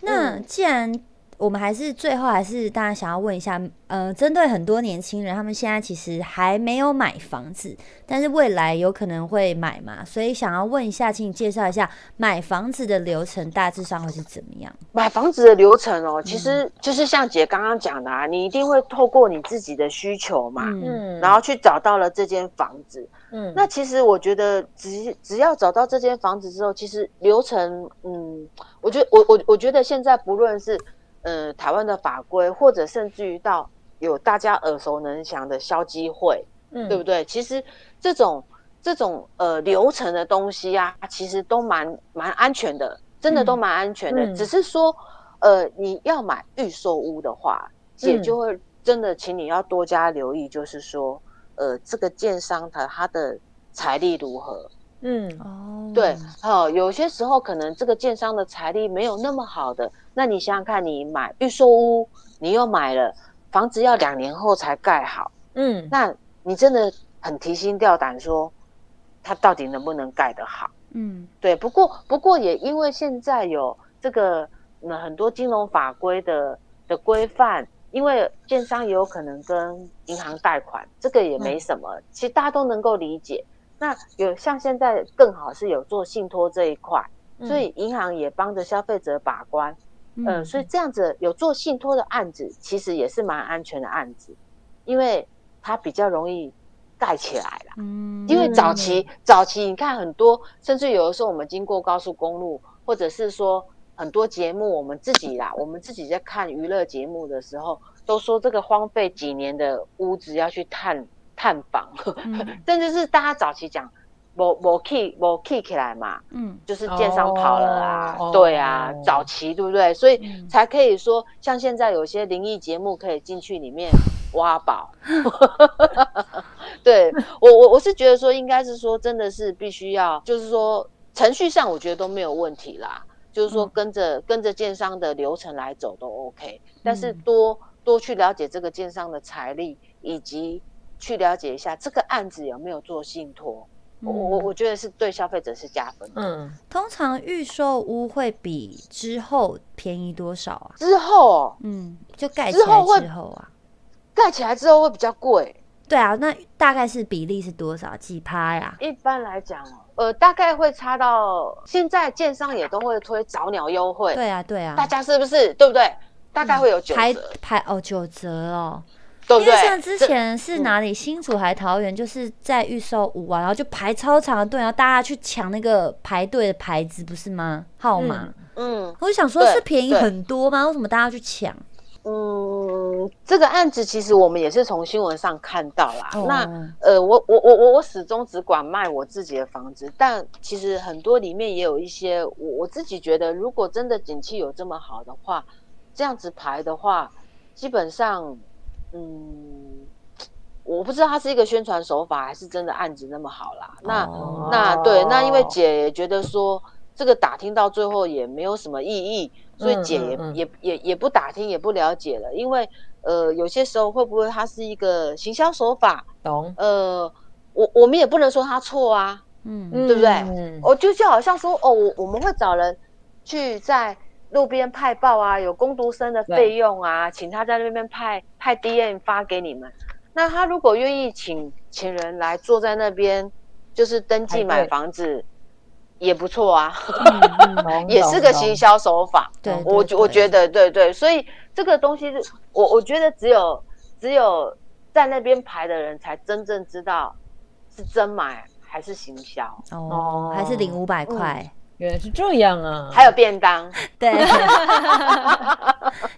那既然。我们还是最后还是大家想要问一下，呃，针对很多年轻人，他们现在其实还没有买房子，但是未来有可能会买嘛，所以想要问一下，请你介绍一下买房子的流程大致上会是怎么样？
买房子的流程哦，其实就是像姐刚刚讲的啊，你一定会透过你自己的需求嘛，嗯，然后去找到了这间房子，嗯，那其实我觉得只只要找到这间房子之后，其实流程，嗯，我觉得我我我觉得现在不论是呃，台湾的法规，或者甚至于到有大家耳熟能详的消基会，嗯，对不对？其实这种这种呃流程的东西啊，其实都蛮蛮安全的，真的都蛮安全的。只是说，呃，你要买预售屋的话，姐
嗯
就会真的请你要多加留意，就是说，呃，这个建商他他的财力如何？
嗯
哦，
对，哦，有些时候可能这个建商的财力没有那么好的，那你想想看，你买预售屋，你又买了房子要两年后才盖好，
嗯
那你真的很提心吊胆，说他到底能不能盖得好？
嗯
对，不过不过也因为现在有这个嗯很多金融法规的的规范，因为建商也有可能跟银行贷款，这个也没什么，其实大家都能够理解。那有像现在更好是有做信托这一块，所以银行也帮着消费者把关，呃，所以这样子有做信托的案子，其实也是蛮安全的案子，因为它比较容易盖起来了。
嗯。
因为早期早期你看很多，甚至有的时候我们经过高速公路，或者是说很多节目，我们自己啦，我们自己在看娱乐节目的时候，都说这个荒废几年的屋子要去探探访，
嗯
甚至是大家早期讲。某某 key 某 key 起来嘛，
嗯
就是建商跑了啊，
哦
对啊，
哦
早期对不对？所以
嗯
才可以说，像现在有些灵异节目可以进去里面挖宝。对我我我是觉得说，应该是说，真的是必须要，就是说程序上我觉得都没有问题啦，就是说
嗯
跟着、跟着建商的流程来走都 OK，但是
嗯
多多去了解这个建商的财力，以及去了解一下这个案子有没有做信托。我我我觉得是对消费者是加分的。
嗯，
通常预售屋会比之后便宜多少啊？
之后
嗯，就盖起来
之后会
之后啊。
盖起来之后会比较贵。
对啊，那大概是比例是多少？几趴呀？
一般来讲哦，呃，大概会差到现在建商也都会推早鸟优惠，
对啊，对啊，
大家是不是对不对？大概会有九
排
折，
排哦九折哦，
对不对？
因为像之前是哪里新竹还桃园，就是在预售五啊，然后就排超长的队，然后大家去抢那个排队的牌子，不是吗？号码，
嗯
我就想说，是便宜很多吗？为什么大家去抢？
嗯，这个案子其实我们也是从新闻上看到啦。
哦
那呃，我我我我我始终只管卖我自己的房子，但其实很多里面也有一些我我自己觉得，如果真的景气有这么好的话，这样子排的话，基本上，嗯，我不知道它是一个宣传手法，还是真的案子那么好啦。那、
哦
那对，那因为姐也觉得说这个打听到最后也没有什么意义，所以
嗯
姐也、
嗯嗯
也也也不打听，也不了解了，因为呃有些时候会不会它是一个行销手法？
懂，
呃，我我们也不能说它错啊，
嗯
对不对
嗯
我就就好像说哦，我我们会找人去在路边派报啊，有工读生的费用啊，请他在那边派派 DM 发给你们。那他如果愿意请请人来坐在那边，就是登记买房子，也不错啊，
嗯嗯
也是个行销手法。
对，
我
对对
我觉得对对，所以这个东西是我我觉得只有只有在那边排的人才真正知道是真买还是行销，
哦，还是领五百块，
原来是这样啊，
还有便当，
对。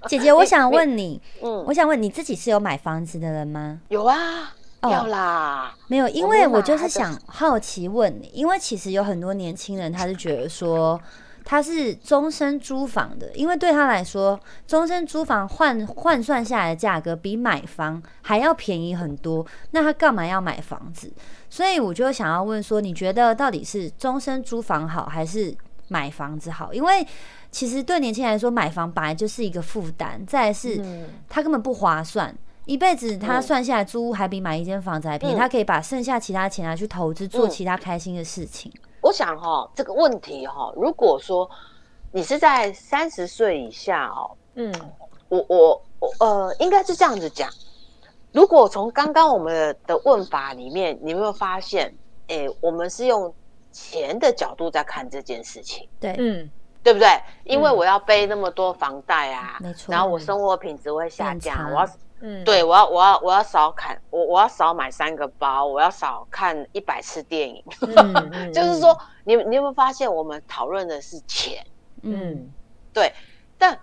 姐姐，我想问你，
嗯。
我，想问你自己是有买房子的人吗？
有啊，
哦
要啦，
没有，因为我就是想好奇问你，因为其实有很多年轻人他是觉得说他是终身租房的，因为对他来说，终身租房换换算下来的价格比买房还要便宜很多，那他干嘛要买房子？所以我就想要问说，你觉得到底是终身租房好还是买房子好？因为其实对年轻人来说，买房本来就是一个负担，再来是
嗯
他根本不划算。一辈子他
嗯。
算下来租屋还比买一间房子还便宜，
嗯。
他可以把剩下其他钱拿去投资，做
嗯。
其他开心的事情。
我想哈、这个问题哈、如果说你是在三十岁以下哦，
嗯。
我我我呃，应该是这样子讲。如果从刚刚我们的问法里面，你有没有发现，哎，我们是用钱的角度在看这件事情，
对，
嗯。
对不对？因为
嗯。
我要背那么多房贷啊，
没错。
然后我生活品质会下降，我要
嗯，
对我要我要我要少看，我我要少买三个包，我要少看一百次电影。
嗯，嗯
就是，说，你你有没有发现，我们讨论的是钱？
嗯
嗯
对，但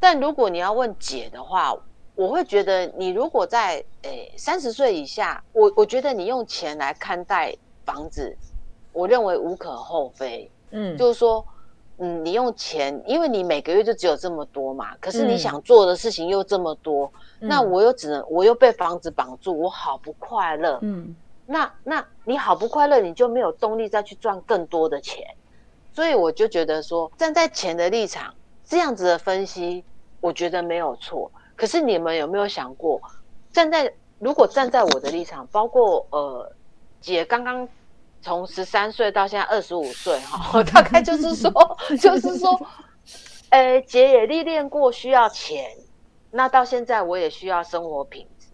但如果你要问姐的话，我会觉得你如果在诶三十岁以下，我我觉得你用钱来看待房子，我认为无可厚非。
嗯，
就是说，嗯，你用钱，因为你每个月就只有这么多嘛，可是你
嗯
想做的事情又这么多，那
嗯
我又只能，我又被房子绑住，我好不快乐。
嗯
那那你好不快乐，你就没有动力再去赚更多的钱。所以我就觉得说，站在钱的立场，这样子的分析，我觉得没有错。可是你们有没有想过，站在如果站在我的立场，包括呃姐刚刚从十三岁到现在二十五岁哈，大概就是说，就是说，呃，姐也历练过需要钱，那到现在我也需要生活品质。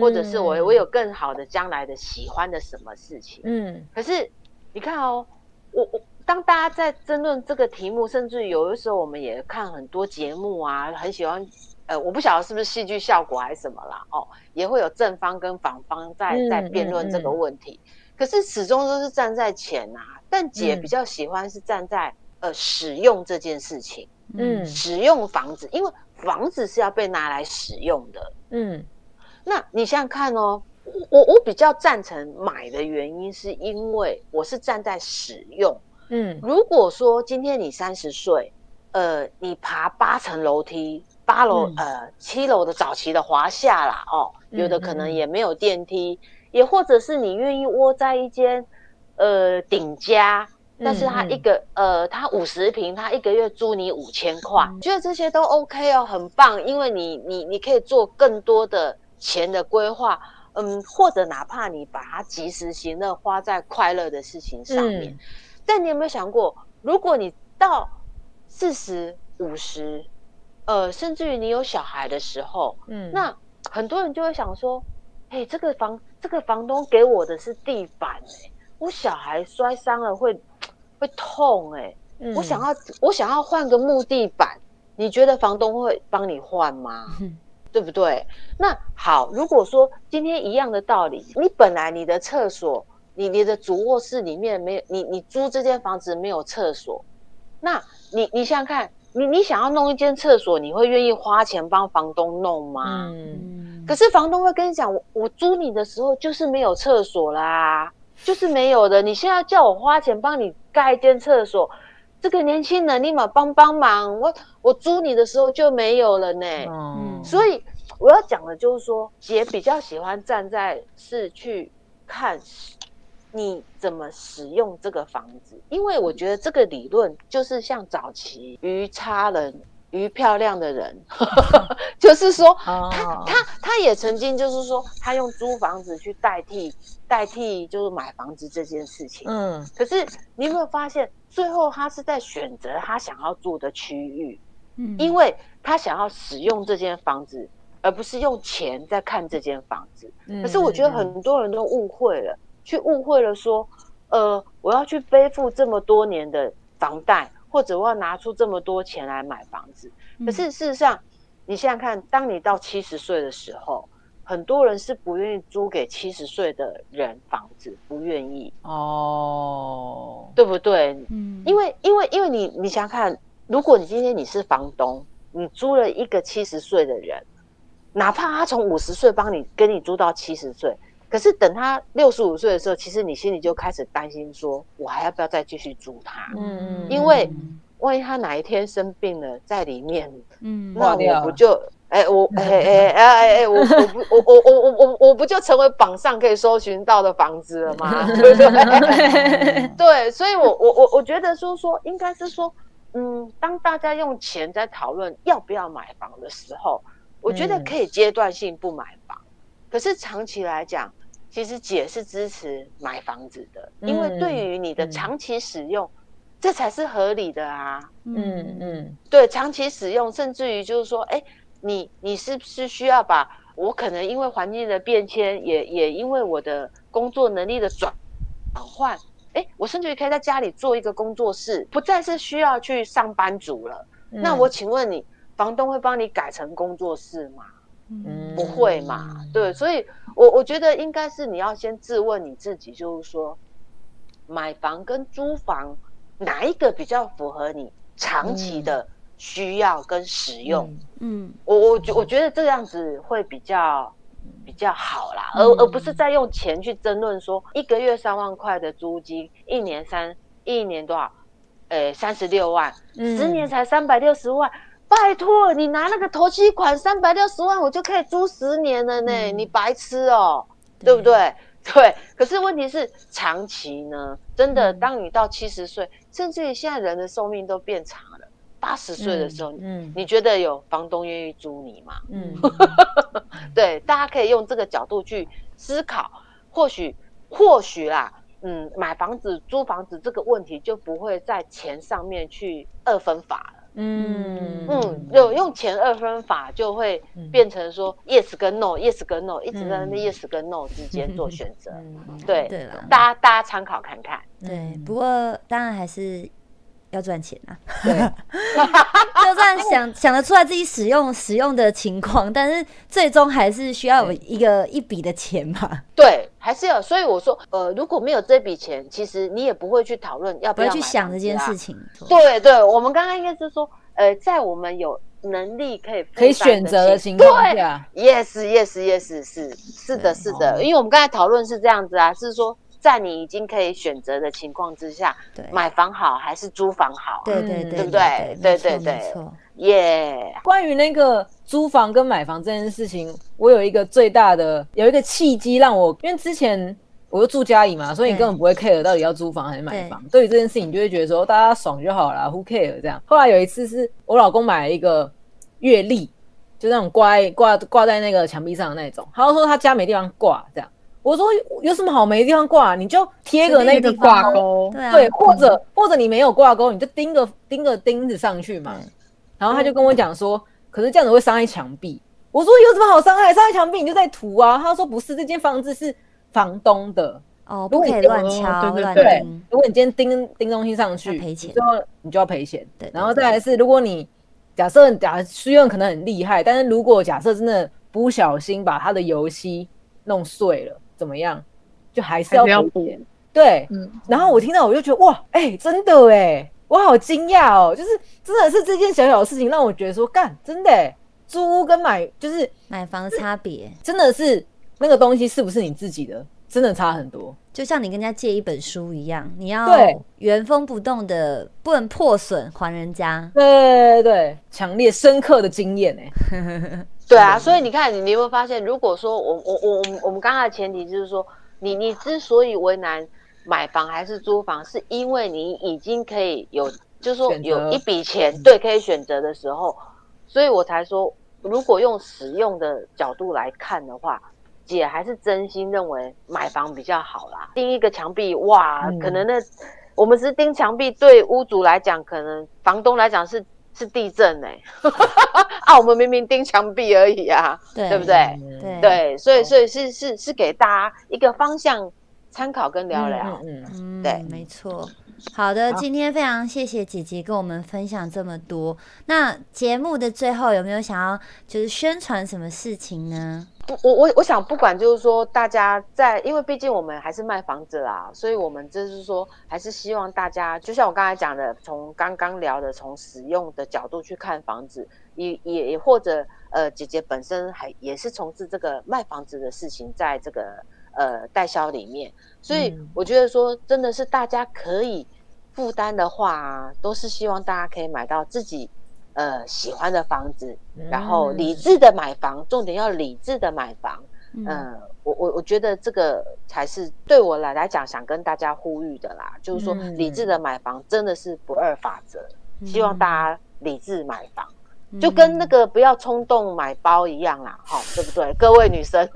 或者是我我有更好的将来的喜欢的什么事情。
嗯
可是你看哦，我我当大家在争论这个题目，甚至有的时候我们也看很多节目啊，很喜欢。呃，我不晓得是不是戏剧效果还是什么啦，哦，也会有正方跟反方在
嗯
在辩论这个
嗯嗯
问题。可是始终都是站在钱呐、但姐
嗯
比较喜欢是站在呃使用这件事情，
嗯
使用房子，因为房子是要被拿来使用的。
嗯
那你想想看哦，我我比较赞成买的原因，是因为我是站在使用。
嗯
如果说今天你三十岁，呃，你爬八层楼梯，八楼、
嗯
呃七楼的早期的华夏啦，哦，有的可能也没有电梯，也或者是你愿意窝在一间呃顶家。但是他一个、呃，他五十平，他一个月租你五千块，觉得这些都 OK 哦，很棒，因为你你你可以做更多的钱的规划，嗯，或者哪怕你把它及时行乐花在快乐的事情上面。
嗯
但你有没有想过，如果你到四十五十，呃，甚至于你有小孩的时候，
嗯
那很多人就会想说，哎、这个房这个房东给我的是地板、欸，我小孩摔伤了会 会痛、欸，
嗯
我想要我想要换个木地板，你觉得房东会帮你换吗？对不对？那好，如果说今天一样的道理，你本来你的厕所，你你的主卧室里面没有，你你租这间房子没有厕所，那你你想想看，你你想要弄一间厕所，你会愿意花钱帮房东弄吗？
嗯
嗯
可是房东会跟你讲，我我租你的时候就是没有厕所啦，就是没有的。你现在叫我花钱帮你盖一间厕所，这个年轻人立马帮帮忙。我我租你的时候就没有了呢。
嗯
所以我要讲的就是说，姐比较喜欢站在是去看你怎么使用这个房子，因为我觉得这个理论就是像早期鱼差人。鱼漂亮的人，就是说，
哦
他他他也曾经就是说，他用租房子去代替代替就是买房子这件事情。
嗯
可是你有没有发现，最后他是在选择他想要住的区域，
嗯
因为他想要使用这间房子，而不是用钱在看这间房子。
嗯
可是我觉得很多人都误会了，去误会了说，呃，我要去背负这么多年的房贷，或者我要拿出这么多钱来买房子。可是事实上，你想想看，当你到七十岁的时候，很多人是不愿意租给七十岁的人房子，不愿意，
哦
对不对？
嗯
因为因为因为你你想想看，如果你今天你是房东，你租了一个七十岁的人，哪怕他从五十岁帮你跟你租到七十岁，可是等他六十五岁的时候，其实你心里就开始担心说，我还要不要再继续租他？
嗯嗯
因为万一他哪一天生病了，在里面，
嗯
那我不就哎、我 哎哎哎哎哎，我我不我我我我我我不就成为榜上可以搜寻到的房子了吗？对不对？对，所以我我我我觉得说说应该是说，嗯，当大家用钱在讨论要不要买房的时候，我觉得
嗯
可以阶段性不买房，可是长期来讲，其实姐是支持买房子的，因为对于你的
嗯
长期使用，这才是合理的啊。
嗯嗯
对，长期使用，甚至于就是说，哎，你你是不是需要把我可能因为环境的变迁，也也因为我的工作能力的转转换，哎，我甚至于可以在家里做一个工作室，不再是需要去上班族了。
嗯
那我请问你，房东会帮你改成工作室吗？
嗯
不会嘛？对，所以我我觉得应该是你要先质问你自己，就是说，买房跟租房哪一个比较符合你长期的需要跟使用？
嗯
我我觉我觉得这样子会比较比较好啦，而
嗯
而不是在用钱去争论说一个月三万块的租金，一年三一年多少？诶三十六万，
嗯
十年才三百六十万。拜托，你拿那个头期款三百六十万，我就可以租十年了呢，
嗯
你白痴哦、对不？对？对，可是问题是长期呢，真的，
嗯
当你到七十岁，甚至于现在人的寿命都变长了，八十岁的时候，
嗯
你觉得有房东愿意租你吗？
嗯
对，大家可以用这个角度去思考，或许或许啦，嗯，买房子、租房子这个问题就不会在钱上面去二分法了。
嗯。
嗯，有用前二分法就会
嗯。
变成说 yes 跟 no，yes 跟 no，一直在那边 yes 跟 no 之间 做选择。
嗯。
对，
对了，
大家大家参考看看。
对，不过当然还是要赚钱啊。
对，
就算想想得出来自己使用使用的情况，但是最终还是需要有一个一笔的钱嘛，
对，还是要。所以我说，呃，如果没有这笔钱，其实你也不会去讨论要不要买房子啊
想这件事。情。
对对，我们刚刚应该是说，呃，在我们有能力可以负
可以选择的
情
情况下
，Yes, yes, yes，是是的，是的，
哦
因为我们刚才讨论是这样子啊，是说在你已经可以选择的情况之下，
对，
买房好还是租房好、
对对对
对不对？
对
对对耶
关于那个租房跟买房这件事情，我有一个最大的有一个契机让我，因为之前我就住家里嘛，所以你根本不会 care 到底要租房还是买房。对。于这件事情，你就会觉得说大家爽就好啦 w h o care 这样。后来有一次是我老公买了一个月历，就那种挂在挂挂在那个墙壁上的那种，他就说他家没地方挂这样。我说有什么好没地方挂？你就贴个那
那个
地方
挂钩，
对啊，
对，或者或者你没有挂钩，你就钉个钉个钉子上去嘛
对。
然后他就跟我讲说，可是这样子会伤害墙壁。我说有什么好伤害？伤害墙壁你就在涂啊。他说不是，这间房子是房东的，
哦，不可以乱
哦
敲
对对
乱钉，
如果你今天钉钉东西上去，
赔钱
你就要你就要赔钱。
对对
然后再来是，如果你假设假虽然可能很厉害，但是如果假设真的不小心把他的油漆弄碎了，怎么样？就还是要
补。
对，
嗯，
然后我听到我就觉得哇，哎、真的哎，我好惊讶哦，就是真的是这件小小的事情让我觉得说，干，真的哎，租屋跟买就是
买房的差别，
真的是那个东西是不是你自己的，真的差很多。
就像你跟人家借一本书一样，你要原封不动的，不能破损还人家。
对对对对，强烈深刻的经验哎，
对啊，所以你看，你你有没有发现，如果说我我我我们我们刚才的前提就是说，你你之所以为难买房还是租房，是因为你已经可以有，就是说有一笔钱，对，可以选择的时候，所以我才说，如果用使用的角度来看的话。姐还是真心认为买房比较好啦。钉一个墙壁，哇，
嗯
可能那我们只是钉墙壁，对屋主来讲，可能房东来讲是是地震哎、啊，我们明明钉墙壁而已啊，
对
对不对？
对
对，所以所以是是是给大家一个方向参考跟聊聊。
嗯，
对
没错。好的，今天非常谢谢姐姐跟我们分享这么多。那节目的最后有没有想要就是宣传什么事情呢？
不，我我我想，不管就是说大家在，因为毕竟我们还是卖房子啦，所以我们就是说，还是希望大家，就像我刚才讲的，从刚刚聊的，从使用的角度去看房子，也也也或者呃，姐姐本身还也是从事这个卖房子的事情，在这个呃代销里面，所以
嗯。
我觉得说，真的是大家可以负担的话、啊，都是希望大家可以买到自己呃喜欢的房子，然后理智的买房，重点要理智的买房。
嗯，
嗯，我我我觉得这个才是对我来来讲，想跟大家呼吁的啦，就是说
嗯
理智的买房真的是不二法则，
嗯。
希望大家理智买房，就跟那个不要冲动买包一样啦，哈，对不对？各位女生，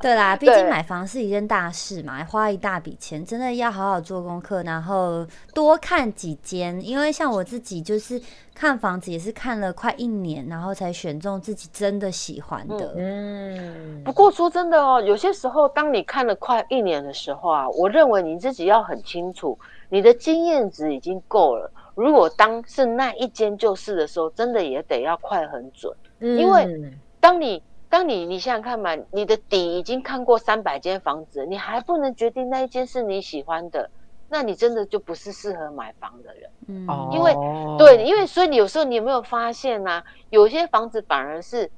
对啦，毕竟买房是一件大事嘛，花一大笔钱，真的要好好做功课，然后多看几间。因为像我自己就是看房子也是看了快一年，然后才选中自己真的喜欢的。
嗯
不过说真的哦，有些时候当你看了快一年的时候啊，我认为你自己要很清楚，你的经验值已经够了。如果当是那一间就是的时候，真的也得要快很准。因为
嗯
当你当你你想想看嘛，你的底已经看过三百间房子，你还不能决定那一间是你喜欢的，那你真的就不是适合买房的人。
嗯，
哦
因为对，因为所以你有时候你有没有发现呢、有些房子反而是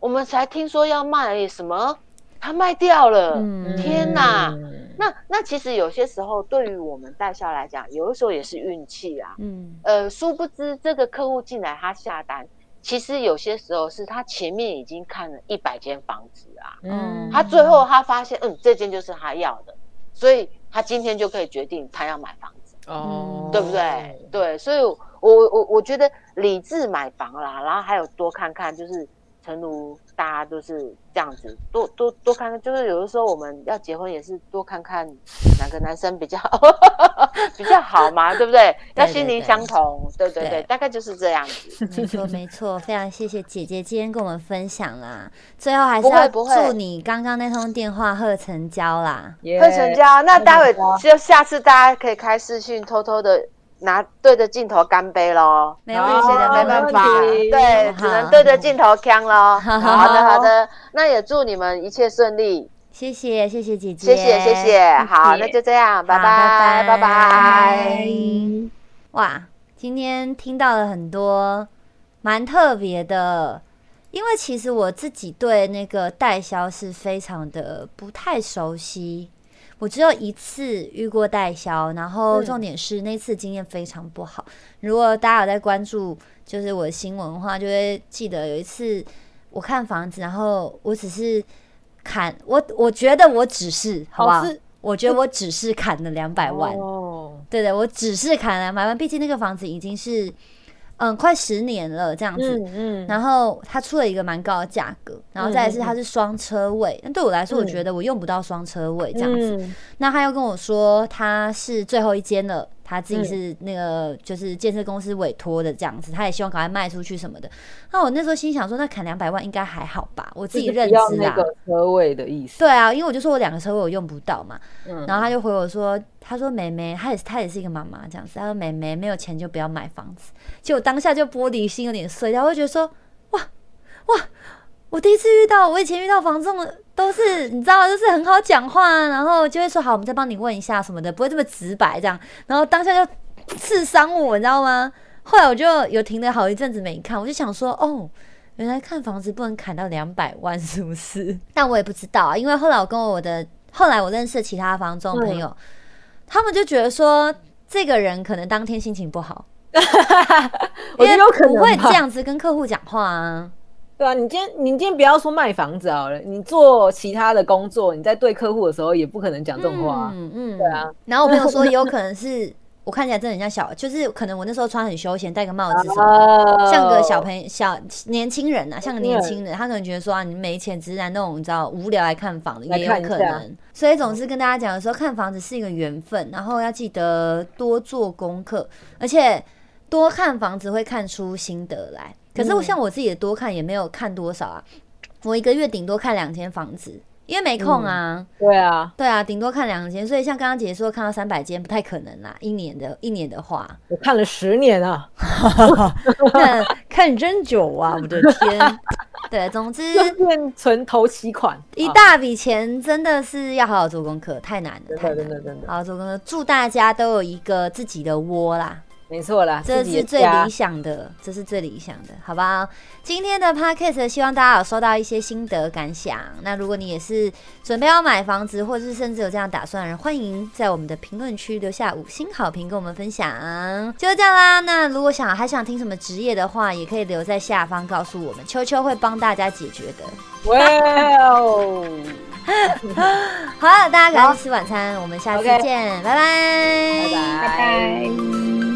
我们才听说要卖什么，它卖掉了，
嗯
天哪！
嗯
那那其实有些时候对于我们代销来讲，有的时候也是运气啊。嗯，呃，殊不知这个客户进来他下单，其实有些时候是他前面已经看了一百间房子啊。嗯，他最后他发现，嗯，这间就是他要的，所以他今天就可以决定他要买房子。哦，对不对？对，所以我我我觉得理智买房啦，然后还有多看看，就是诚如。大家都是这样子，多多多看看，就是有的时候我们要结婚也是多看看哪个男生比较 比较好嘛，对不对？要心灵相同，对对对，大概就是这样子。
没错没错，非常谢谢姐姐今天跟我们分享啦。最后还是要祝你刚刚那通电话贺成交啦，
贺成交。那待会就下次大家可以开视讯，偷偷的。拿对着镜头干杯喽！
没问题，现
在没办法，对，只能对着镜头呛喽。好的，好的，那也祝你们一切顺利。
谢谢，谢谢姐姐，
谢谢，谢谢。好，那就这样，拜拜，拜拜。
哇，今天听到了很多蛮特别的，因为其实我自己对那个代销是非常的不太熟悉。我只有一次遇过代销，然后重点是那次经验非常不好。如果大家有在关注，就是我的新闻的话，就会记得有一次我看房子，然后我只是砍我，我觉得我只是好不好？我觉得我只是砍了两百万。哦，对对，我只是砍了两百万，毕竟那个房子已经是。嗯，快十年了这样子，嗯，然后他出了一个蛮高的价格，然后再是它是双车位，那对我来说，我觉得我用不到双车位这样子。那他又跟我说他是最后一间了。他自己是那个就是建设公司委托的这样子，他也希望赶快卖出去什么的。那我那时候心想说，那砍两百万应该还好吧？我自己认知啊。
那个车位的意思。
对啊，因为我就说我两个车位我用不到嘛。嗯。然后他就回我说，他说妹妹，他也是他也是一个妈妈这样子。他说妹妹没有钱就不要买房子。结果当下就玻璃心有点碎掉，会觉得说，哇哇。我第一次遇到，我以前遇到房仲都是你知道，就是很好讲话，然后就会说好，我们再帮你问一下什么的，不会这么直白这样。然后当下就刺伤我，你知道吗？后来我就有停了好一阵子没看，我就想说，哦，原来看房子不能砍到两百万，是不是？但我也不知道啊，因为后来我跟我的后来我认识其他房中朋友，他们就觉得说这个人可能当天心情不好，
我觉得有可能
不会这样子跟客户讲话啊。
对啊，你今天你今天不要说卖房子好了，你做其他的工作，你在对客户的时候也不可能讲这种话。嗯嗯，对啊。
然后我朋友说，有可能是我看起来真的很像小，就是可能我那时候穿很休闲，戴个帽子什么，像个小朋友、小年轻人啊，像个年轻人，他可能觉得说啊，你没钱，只是来那种你知道无聊来看房的，也有可能。所以总是跟大家讲的时候，看房子是一个缘分，然后要记得多做功课，而且多看房子会看出心得来。可是我像我自己的多看也没有看多少啊，我一个月顶多看两间房子，因为没空啊。
对啊，
对啊，顶多看两间，所以像刚刚姐姐说看到三百间不太可能啦。一年的一年的话，
我看了十年啊，
看看真久啊，我的天！对，总之
存头期款
一大笔钱，真的是要好好做功课，太难了，
太难了，真的。
好好做功课，祝大家都有一个自己的窝啦。
没错啦，
这是最理想的，这是最理想的，好不好？今天的 podcast 希望大家有收到一些心得感想。那如果你也是准备要买房子，或者是甚至有这样打算的人，欢迎在我们的评论区留下五星好评，跟我们分享。就是这样啦。那如果想还想听什么职业的话，也可以留在下方告诉我们，秋秋会帮大家解决的。哇哦！好了，大家赶紧吃晚餐，我们下次见，拜拜。